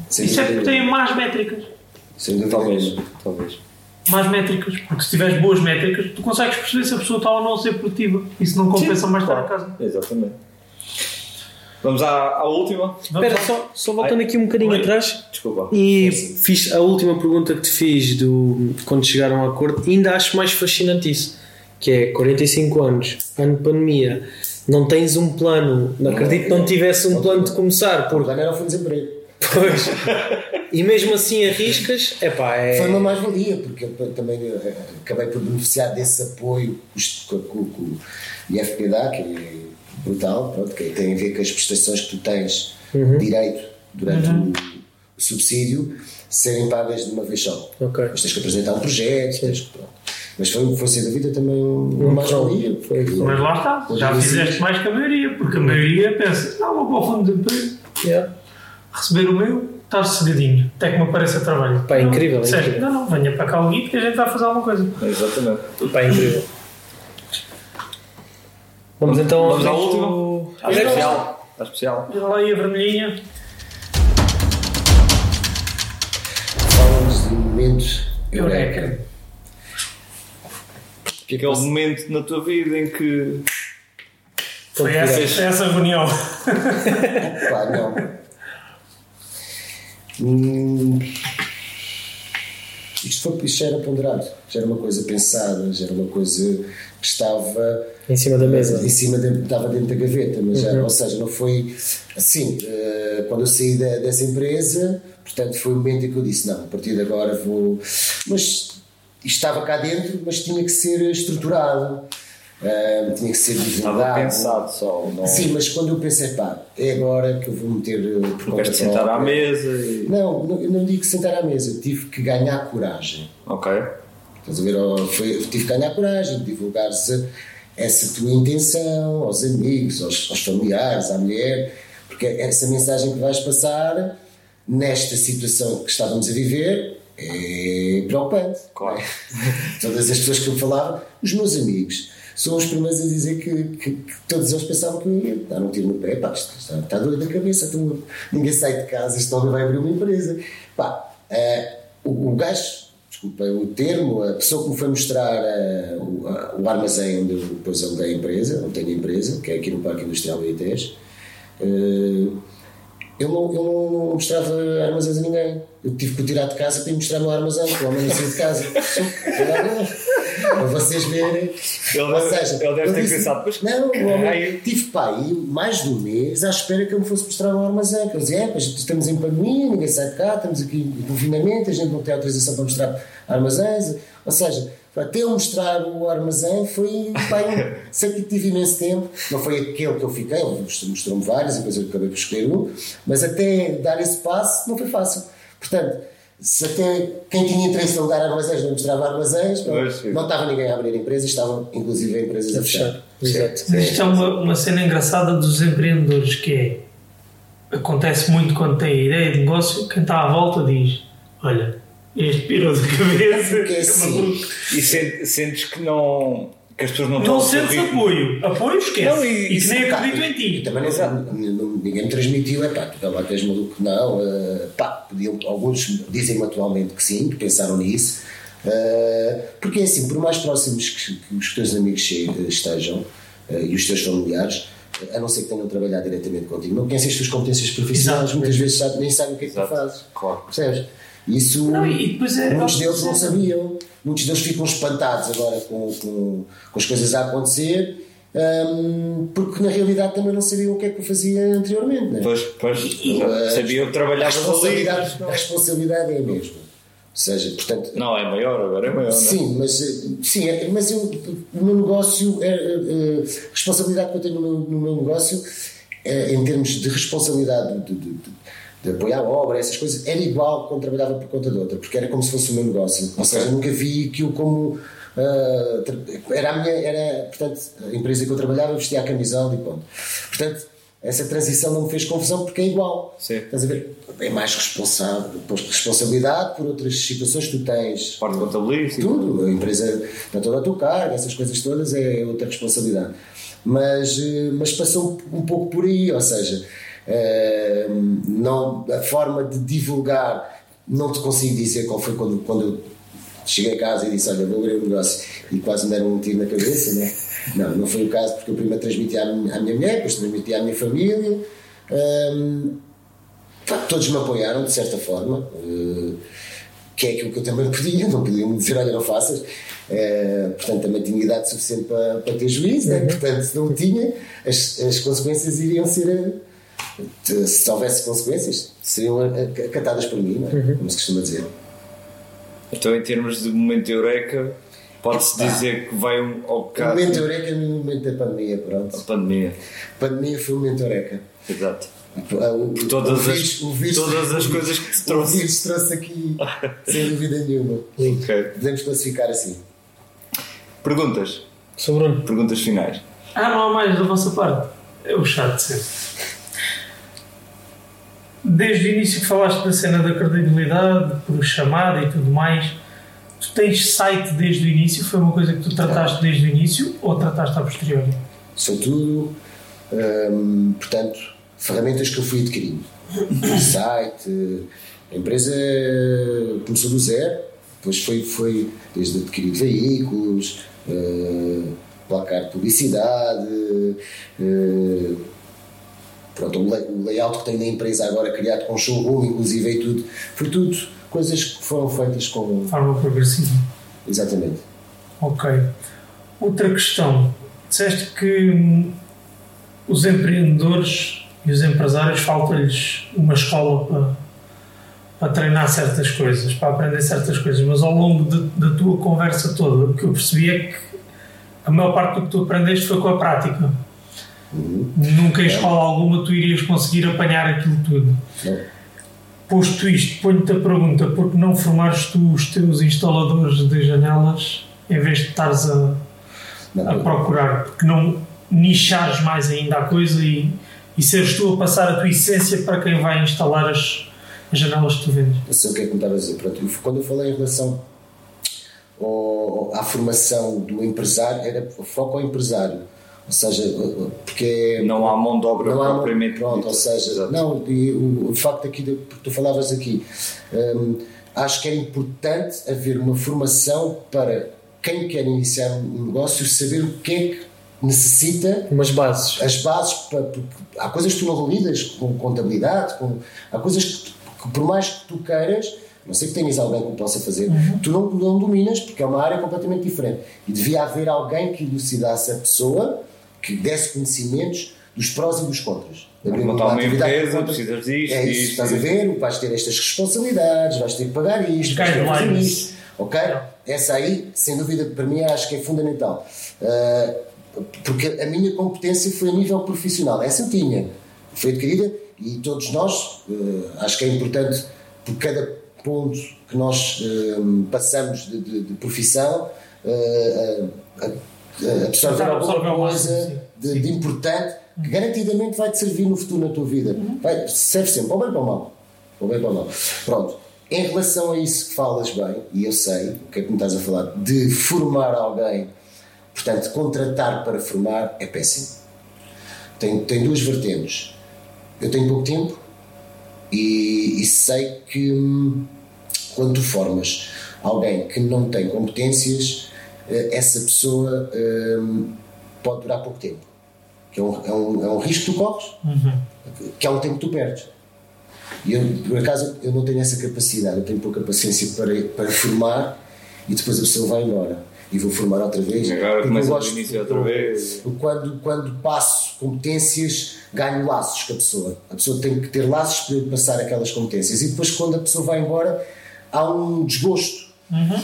Speaker 3: Isso é porque têm más métricas.
Speaker 2: Sem dúvida
Speaker 1: Talvez. Talvez.
Speaker 3: Más métricas. Porque se tiveres boas métricas, tu consegues perceber se a pessoa está ou não a ser produtiva. Isso não compensa mais estar em casa.
Speaker 1: Exatamente. Vamos à, à última.
Speaker 4: Espera, só, só voltando aqui um bocadinho
Speaker 3: Oi.
Speaker 4: atrás.
Speaker 1: Desculpa.
Speaker 4: E fiz a última pergunta que te fiz do, quando chegaram a acordo, ainda acho mais fascinante isso, que é 45 anos, ano de pandemia, não tens um plano, não acredito que não tivesse um plano de começar,
Speaker 2: O
Speaker 4: porque
Speaker 2: plano era o fundo de desemprego.
Speaker 4: pois, <laughs> e mesmo assim arriscas, epá, é
Speaker 2: Foi uma mais-valia, porque eu também eh, acabei por beneficiar desse apoio com o IFPDA, que é brutal, pronto, que tem a ver com as prestações que tu tens direito durante o, o subsídio serem pagas de uma vez só.
Speaker 4: Ok.
Speaker 2: Mas tens que apresentar um projeto, tens que, pronto. Mas foi, foi sem dúvida também uma mais-valia.
Speaker 4: Foi, foi.
Speaker 3: Mas lá está, já fizeste mais que a maioria, porque a maioria pensa, não, vou para o fundo de emprego,
Speaker 4: Yeah.
Speaker 3: receber o meu, estar cegadinho, até que me apareça trabalho.
Speaker 4: Pá, é
Speaker 3: Não,
Speaker 4: incrível, é
Speaker 3: disseste,
Speaker 4: incrível.
Speaker 3: Não, não, venha para cá o que a gente vai fazer alguma coisa.
Speaker 1: Exatamente.
Speaker 4: Pá, é incrível. Vamos então
Speaker 1: Vamos
Speaker 4: ao
Speaker 1: última.
Speaker 4: ao-
Speaker 1: À especial. À especial.
Speaker 3: Olha lá aí a vermelhinha.
Speaker 2: Fala-nos de momentos eureka.
Speaker 3: Eureka.
Speaker 2: Que é que
Speaker 1: Aquele
Speaker 2: você-
Speaker 1: momento na tua vida em que
Speaker 3: Foi essa, foi essa reunião. <laughs>
Speaker 2: Pá, não. Hum, isto, foi, isto já era ponderado, já era uma coisa pensada, já era uma coisa que estava
Speaker 4: em cima da mesa.
Speaker 2: em cima, de, estava dentro da gaveta, mas já, ou seja, não foi assim. eh, quando eu saí da- dessa empresa, portanto, foi o momento em que eu disse: não, a partir de agora vou. Mas estava cá dentro, mas tinha que ser estruturado, eh, tinha que ser
Speaker 1: estava
Speaker 2: divulgado.
Speaker 1: pensado só. Não,
Speaker 2: Sim, mas quando eu pensei, pá, é agora que eu vou meter eh,
Speaker 1: não
Speaker 2: conta
Speaker 1: queres sentar à mesa e.
Speaker 2: Não, não, eu não digo sentar à mesa, tive que ganhar coragem.
Speaker 1: Ok.
Speaker 2: Estás a ver? Oh, Foi, tive que ganhar coragem de divulgar essa, essa tua intenção aos amigos, aos, aos familiares, à mulher, porque essa mensagem que vais passar nesta situação que estávamos a viver é preocupante.
Speaker 1: Claro. <laughs>
Speaker 2: Todas as pessoas que eu falava, os meus amigos, são os primeiros a dizer que, que- que todos eles pensavam que ia dar um tiro no pé. Pá, está, está doido da cabeça, então, ninguém sai de casa, este homem vai abrir uma empresa. Pá, eh, o, o gajo desculpem o termo, a pessoa que me foi mostrar eh, o, o armazém onde eu depois alugei a empresa, onde tenho a empresa, que é aqui no Parque Industrial BITES, eh, eu não, eu não mostrava armazéns a ninguém. Eu tive que o tirar de casa para ir mostrar o meu armazém, porque o homem não saiu de casa. Para vocês verem.
Speaker 1: Ele
Speaker 2: Ou
Speaker 1: deve-
Speaker 2: seja,
Speaker 1: ele deve ter
Speaker 2: disse-
Speaker 1: pensado, "Pois,
Speaker 2: Não, o homem, tive pai mais de um mês à espera que eu me fosse mostrar um armazém. Que eu dizia, é, pois estamos em pandemia, ninguém sai de cá, estamos aqui em confinamento, a gente não tem autorização para mostrar armazéns. Ou seja, até eu mostrar o armazém foi, pai, sei que tive imenso tempo. Não foi aquele que eu fiquei, ele mostrou-me vários, e depois eu acabei por escolher um, mas até dar esse passo não foi fácil. Portanto, se até quem tinha interesse em alugar armazéns não mostrava armazéns, não, não estava ninguém a abrir empresas, estavam inclusive empresas a fechar.
Speaker 4: Exato.
Speaker 3: Mas isto é uma, uma cena engraçada dos empreendedores que é acontece muito quando tem a ideia de negócio, quem está à volta diz olha, este pirou de cabeça
Speaker 2: Porque é
Speaker 3: é
Speaker 2: assim,
Speaker 3: maluco."
Speaker 1: E sente- sentes que não. que as pessoas não
Speaker 3: não
Speaker 1: estão a
Speaker 3: sentes apoio apoio esquece
Speaker 1: Não, e-
Speaker 3: e, que
Speaker 1: isso,
Speaker 3: nem
Speaker 2: Pá,
Speaker 3: acreditam em
Speaker 2: e
Speaker 3: ti
Speaker 2: também não, não- não- ninguém me transmitiu, é pá, tu lá que és maluco, não. eh, pá, podiam, alguns dizem-me atualmente que sim, que pensaram nisso. eh, porque é assim, por mais próximos que, que os teus amigos che- estejam eh, e os teus familiares, eh, a não ser que tenham trabalhado diretamente contigo, não conhecem as tuas competências profissionais,
Speaker 3: Exato.
Speaker 2: muitas vezes sabe- nem sabem o que é que tu
Speaker 1: Exato.
Speaker 2: fazes.
Speaker 1: Claro.
Speaker 2: Percebes? Isso,
Speaker 3: Não, e depois é-
Speaker 2: muitos
Speaker 3: é-
Speaker 2: deles não sabiam, muitos deles ficam espantados agora com, com, com as coisas a acontecer, hum, porque na realidade também não sabiam o que é que eu fazia anteriormente. Né?
Speaker 1: Pois, pois,
Speaker 2: Eh,
Speaker 1: sabia que
Speaker 2: a,
Speaker 1: trabalhavas ali.
Speaker 2: responsabilidade, a responsabilidade é a mesma. Ou seja, portanto,
Speaker 1: Não, é maior, agora é maior. não é?
Speaker 2: Sim, mas, eh, sim, é- mas eu, o meu negócio, é, é, a responsabilidade que eu tenho no meu, no meu negócio, é, em termos de responsabilidade de, de, de- de apoiar a obra, essas coisas, era igual quando trabalhava por conta de outra, porque era como se fosse o meu negócio. Ou seja, nunca vi aquilo como. tra- era a minha, era, portanto, a empresa que eu trabalhava, eu vestia a camisola e ponto. Portanto, essa transição não me fez confusão porque é igual.
Speaker 1: Sim.
Speaker 2: Estás a ver? É mais responsável, responsabilidade por outras situações que tu tens.
Speaker 1: Parte contabilística.
Speaker 2: Tudo, a empresa não toda a tua carga, essas coisas todas é outra responsabilidade. Mas, eh, mas passou um pouco por aí, ou seja, não, a forma de divulgar, não te consigo dizer qual foi quando, quando eu cheguei a casa e disse: Olha, vou abrir um negócio e quase me deram um tiro na cabeça, né? Não, não foi o caso, porque eu primeiro transmiti à minha, à minha mulher, depois transmiti à minha família. Pá, todos me apoiaram de certa forma, eh, que é aquilo que eu também podia, não podiam me dizer, olha, não faças. Eh, portanto, também tinha idade suficiente para, para ter juízo, né? portanto, se não tinha, as, as consequências iriam ser. De- se houvesse consequências, seriam acatadas por mim, não é? como se costuma dizer.
Speaker 1: Então, em termos de momento eureka, pode-se dizer que vai um, ao
Speaker 2: O
Speaker 1: caso
Speaker 2: momento eureka no momento da pandemia, pronto.
Speaker 1: pandemia.
Speaker 2: Pandemia foi o momento eureka.
Speaker 1: Exato.
Speaker 2: O, o,
Speaker 1: Todas,
Speaker 2: o
Speaker 1: as,
Speaker 2: vírus- o vírus-
Speaker 1: todas as coisas que te
Speaker 2: O
Speaker 1: trouxe.
Speaker 2: vírus trouxe aqui, sem dúvida nenhuma.
Speaker 1: Ok.
Speaker 2: Podemos classificar assim.
Speaker 1: Perguntas.
Speaker 4: Sou Bruno.
Speaker 1: Perguntas finais.
Speaker 3: Ah, não há mais da vossa parte. É o chato de sempre. Desde o início que falaste da cena da credibilidade, por chamada e tudo mais, tu tens site desde o início? Foi uma coisa que tu trataste desde o início ou trataste a posteriori?
Speaker 2: São tudo, hum, portanto, ferramentas que eu fui adquirindo. <coughs> Site, a empresa começou do zero, depois foi, foi desde adquirir veículos, eh, placar de publicidade, eh, pronto, o lay- o layout que tenho na empresa agora criado com showroom, inclusive e tudo, foi tudo coisas que foram feitas com.
Speaker 3: Forma progressiva.
Speaker 2: Exatamente.
Speaker 3: Ok. Outra questão. Disseste que hum, os empreendedores e os empresários falta-lhes uma escola para, para treinar certas coisas, para aprender certas coisas, mas ao longo de- da tua conversa toda, o que eu percebi é que a maior parte do que tu aprendeste foi com a prática. Nunca em escola alguma tu irias conseguir apanhar aquilo tudo.
Speaker 2: Não?
Speaker 3: Posto isto, ponho-te a pergunta: por que não formares tu os teus instaladores de janelas em vez de estares a, a procurar? Porque não nichares mais ainda a coisa e, e seres tu a passar a tua essência para quem vai instalar as, as janelas que tu vendes?
Speaker 2: Eu sei o que é que me estava a dizer. Pronto, eu- quando eu falei em relação ao- à formação do empresário, era foco ao empresário. Ou seja, porque
Speaker 1: Não há mão de obra
Speaker 2: não há
Speaker 1: propriamente
Speaker 2: pronto,
Speaker 1: dita.
Speaker 2: ou seja,
Speaker 1: Exato.
Speaker 2: não, e o, o facto aqui, de, porque tu falavas aqui, hum, acho que era importante haver uma formação para quem quer iniciar um negócio saber o que é que necessita
Speaker 4: Umas bases.
Speaker 2: as bases para, porque há coisas que tu não lidas com contabilidade, com, há coisas que, que por mais que tu queiras, não sei que tenhas alguém que o possa fazer, tu não, não dominas porque é uma área completamente diferente. E devia haver alguém que elucidasse a pessoa, que desse conhecimentos dos prós e dos contras.
Speaker 1: Montar uma
Speaker 2: atividade
Speaker 1: empresa, precisas disto,
Speaker 2: É isso,
Speaker 1: isto,
Speaker 2: estás a
Speaker 1: isto.
Speaker 2: ver, vais ter estas responsabilidades, vais ter que pagar isto, vais ter que fazer isto. Ok? Essa aí, sem dúvida, para mim acho que é fundamental. Ah, porque a minha competência foi a nível profissional. Essa eu tinha. Foi adquirida e todos nós, ah, acho que é importante, por cada ponto que nós ah, passamos de, de- de profissão, absorver alguma
Speaker 3: absorver ao
Speaker 2: coisa de, de importante que garantidamente vai te servir no futuro na tua vida. Vai, serve sempre, para o bem para o mal. Para o bem para o mal. Pronto. Em relação a isso que falas bem, e eu sei o que é que me estás a falar, de formar alguém, portanto, contratar para formar é péssimo. Tem, tem duas vertentes. Eu tenho pouco tempo e, e sei que hum, quando tu formas alguém que não tem competências, eh, essa pessoa hum, pode durar pouco tempo. Que é um, é um, é um risco que tu corres, que é um tempo que tu perdes. E eu, por acaso, eu não tenho essa capacidade, eu tenho pouca paciência para, para formar e depois a pessoa vai embora. E vou formar outra vez.
Speaker 1: Agora começa do
Speaker 2: gosto-
Speaker 1: início outra
Speaker 2: eu-
Speaker 1: vez.
Speaker 2: Quando, quando passo competências, ganho laços com a pessoa. A pessoa tem que ter laços para passar aquelas competências. E depois, quando a pessoa vai embora, há um desgosto.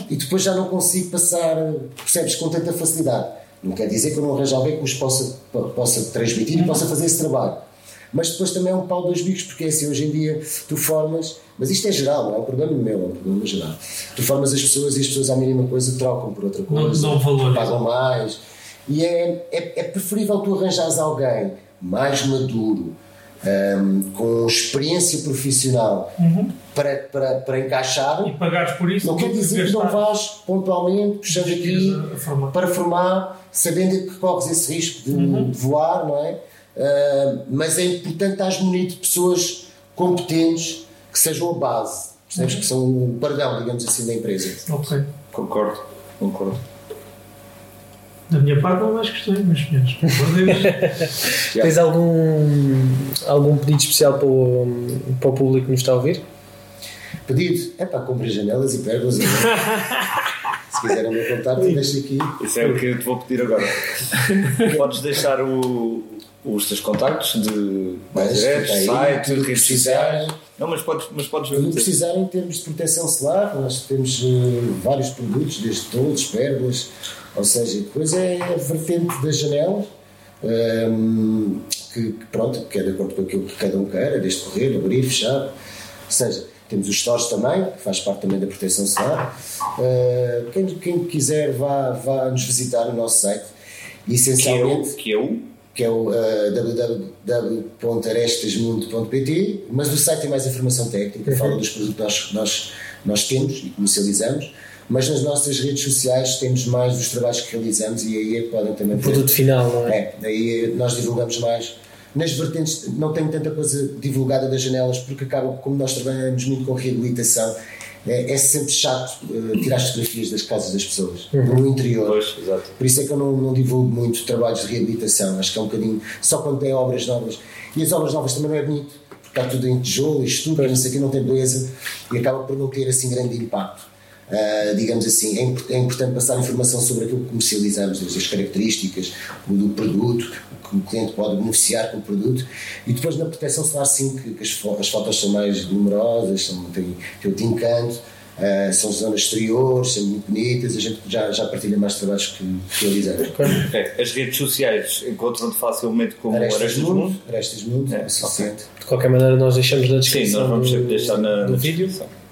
Speaker 2: E depois já não consigo passar, percebes, com tanta facilidade. Não quer dizer que eu não arranjo alguém que os possa, possa transmitir e possa fazer esse trabalho. Mas depois também é um pau dos bicos, porque é assim, hoje em dia tu formas, mas isto é geral, não é um problema meu, é um problema geral. Tu formas as pessoas e as pessoas à mínima coisa trocam por outra
Speaker 3: Não
Speaker 2: coisa,
Speaker 3: dão valor.
Speaker 2: pagam mais. E é, é, é preferível tu arranjares alguém mais maduro, hum, com experiência profissional para, para, para encaixar.
Speaker 3: E pagares por isso.
Speaker 2: Não quer dizer que não vais pontualmente, puxando aqui
Speaker 3: a formar.
Speaker 2: para formar, sabendo que corres esse risco de,
Speaker 3: Uhum.
Speaker 2: de voar, não é? Ah, mas é importante estar munido de pessoas competentes que sejam a base, percebes?
Speaker 3: Uhum.
Speaker 2: Que são o pardão, digamos assim, da empresa.
Speaker 3: Ok.
Speaker 1: Concordo, concordo.
Speaker 3: Da minha parte não há mais questões, meus senhores. Por amor de Deus.
Speaker 4: Tens algum, algum pedido especial para o, para o público que nos está a ouvir?
Speaker 2: Pedido, é para comprar janelas e pérgolas. <laughs> Se quiserem me contar, deixo aqui.
Speaker 1: Isso é o que eu te vou pedir agora. Podes deixar o- os teus contactos de mais
Speaker 2: Mas,
Speaker 1: diretos,
Speaker 2: aí,
Speaker 1: site,
Speaker 2: tudo
Speaker 1: redes sociais. Não, mas podes, mas podes
Speaker 2: Quando
Speaker 1: dizer.
Speaker 2: precisarem, em termos de proteção solar, nós temos eh, vários produtos, desde toldos, pérgolas, ou seja, depois é a vertente das janelas, ehm, que, que, pronto, que é de acordo com aquilo que cada um queira, desde correr, abrir, fechar, ou seja, temos os stores também, que faz parte também da proteção solar. Eh, quem, quem quiser, vá, vá nos visitar no nosso site,
Speaker 1: Que é
Speaker 2: essencialmente
Speaker 1: o. Que é o
Speaker 2: que é o uh, www.arestesmundo.pt, mas o site tem mais informação técnica, fala dos produtos que nós, nós, nós temos e comercializamos, mas nas nossas redes sociais temos mais dos trabalhos que realizamos e aí podem também
Speaker 4: O produto final, não é?
Speaker 2: É, aí nós divulgamos mais. Nas vertentes, não tenho tanta coisa divulgada das janelas, porque acaba, como nós trabalhamos muito com reabilitação, é, é sempre chato uh, tirar as fotografias das casas das pessoas, no interior.
Speaker 1: Pois, exato.
Speaker 2: Por isso é que eu não, não divulgo muito trabalhos de reabilitação, acho que é um bocadinho só quando tem obras novas. E as obras novas também não é bonito, porque está tudo em tijolo e estudo, não sei o que, não tem beleza e acaba por não ter assim grande impacto. Ah, digamos assim, é, é importante passar informação sobre aquilo que comercializamos, as características do produto, o que o cliente pode beneficiar com o produto e depois na proteção solar sim, que, que as, fo- as fotos são mais numerosas, são, têm, têm outro encanto, ah, são zonas exteriores, são muito bonitas, a gente já, já partilha mais trabalhos que, realizamos.
Speaker 1: É, as redes sociais encontram-te facilmente como
Speaker 2: Arestas
Speaker 1: Arestas
Speaker 2: Mundo,
Speaker 1: Mundo.
Speaker 2: Arestas Mundo,
Speaker 1: É,
Speaker 2: é suficiente.
Speaker 4: De qualquer maneira, nós deixamos na
Speaker 1: Sim,
Speaker 4: descrição
Speaker 1: nós vamos
Speaker 4: do,
Speaker 1: deixar na,
Speaker 4: do
Speaker 1: na
Speaker 4: vídeo.
Speaker 1: descrição.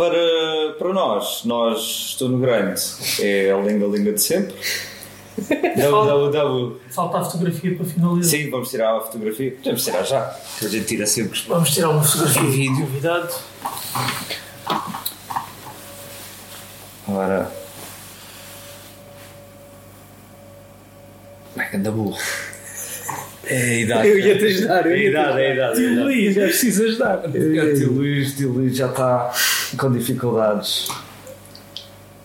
Speaker 1: Para, para nós, nós estou no grande, é a linga-linga de sempre. <laughs> www.
Speaker 3: Falta a fotografia para finalizar.
Speaker 1: Sim, vamos tirar a fotografia. Podemos tirar já, que a gente tira sempre.
Speaker 3: Vamos tirar uma fotografia de vídeo. Convidado.
Speaker 1: Ora. Como é que anda burro? É a idade.
Speaker 4: Eu ia te ajudar, eu
Speaker 1: É a idade, é a idade. é idade.
Speaker 3: Luís, é preciso ajudar.
Speaker 1: O tio Luís, tio Luís já está. com dificuldades.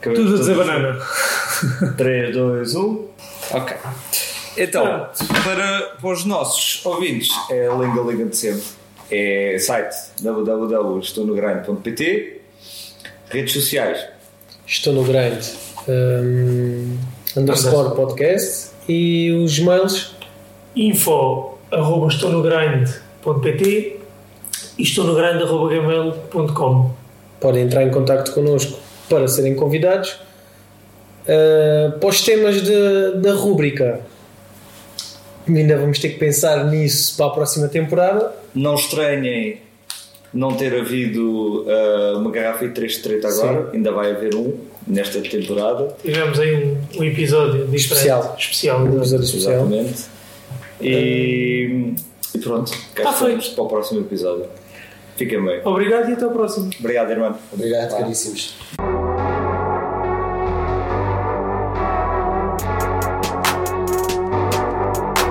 Speaker 3: Tudo a dizer banana.
Speaker 1: 3, 2, 1. Ok. Então, para, para os nossos ouvintes, é a Linga Liga de sempre. É site www.estonogrind.pt Redes sociais.
Speaker 4: Estou no grind. Um, underscore podcast e os mails
Speaker 3: info arroba estou no grind.pt e estou no grind arroba gmail.com
Speaker 4: podem entrar em contato connosco para serem convidados uh, para os temas de, da rúbrica ainda vamos ter que pensar nisso para a próxima temporada
Speaker 1: não estranhem não ter havido uh, uma garrafa e 3 de treta agora, Sim. ainda vai haver um nesta temporada.
Speaker 3: Tivemos aí um, um episódio
Speaker 4: especial.
Speaker 3: especial.
Speaker 4: Um episódio especial.
Speaker 1: Exatamente. E, e pronto, cá
Speaker 3: tá
Speaker 1: estamos para o próximo episódio. Fiquem bem.
Speaker 3: Obrigado e até o próximo.
Speaker 1: Obrigado, irmão.
Speaker 2: Obrigado, caríssimos.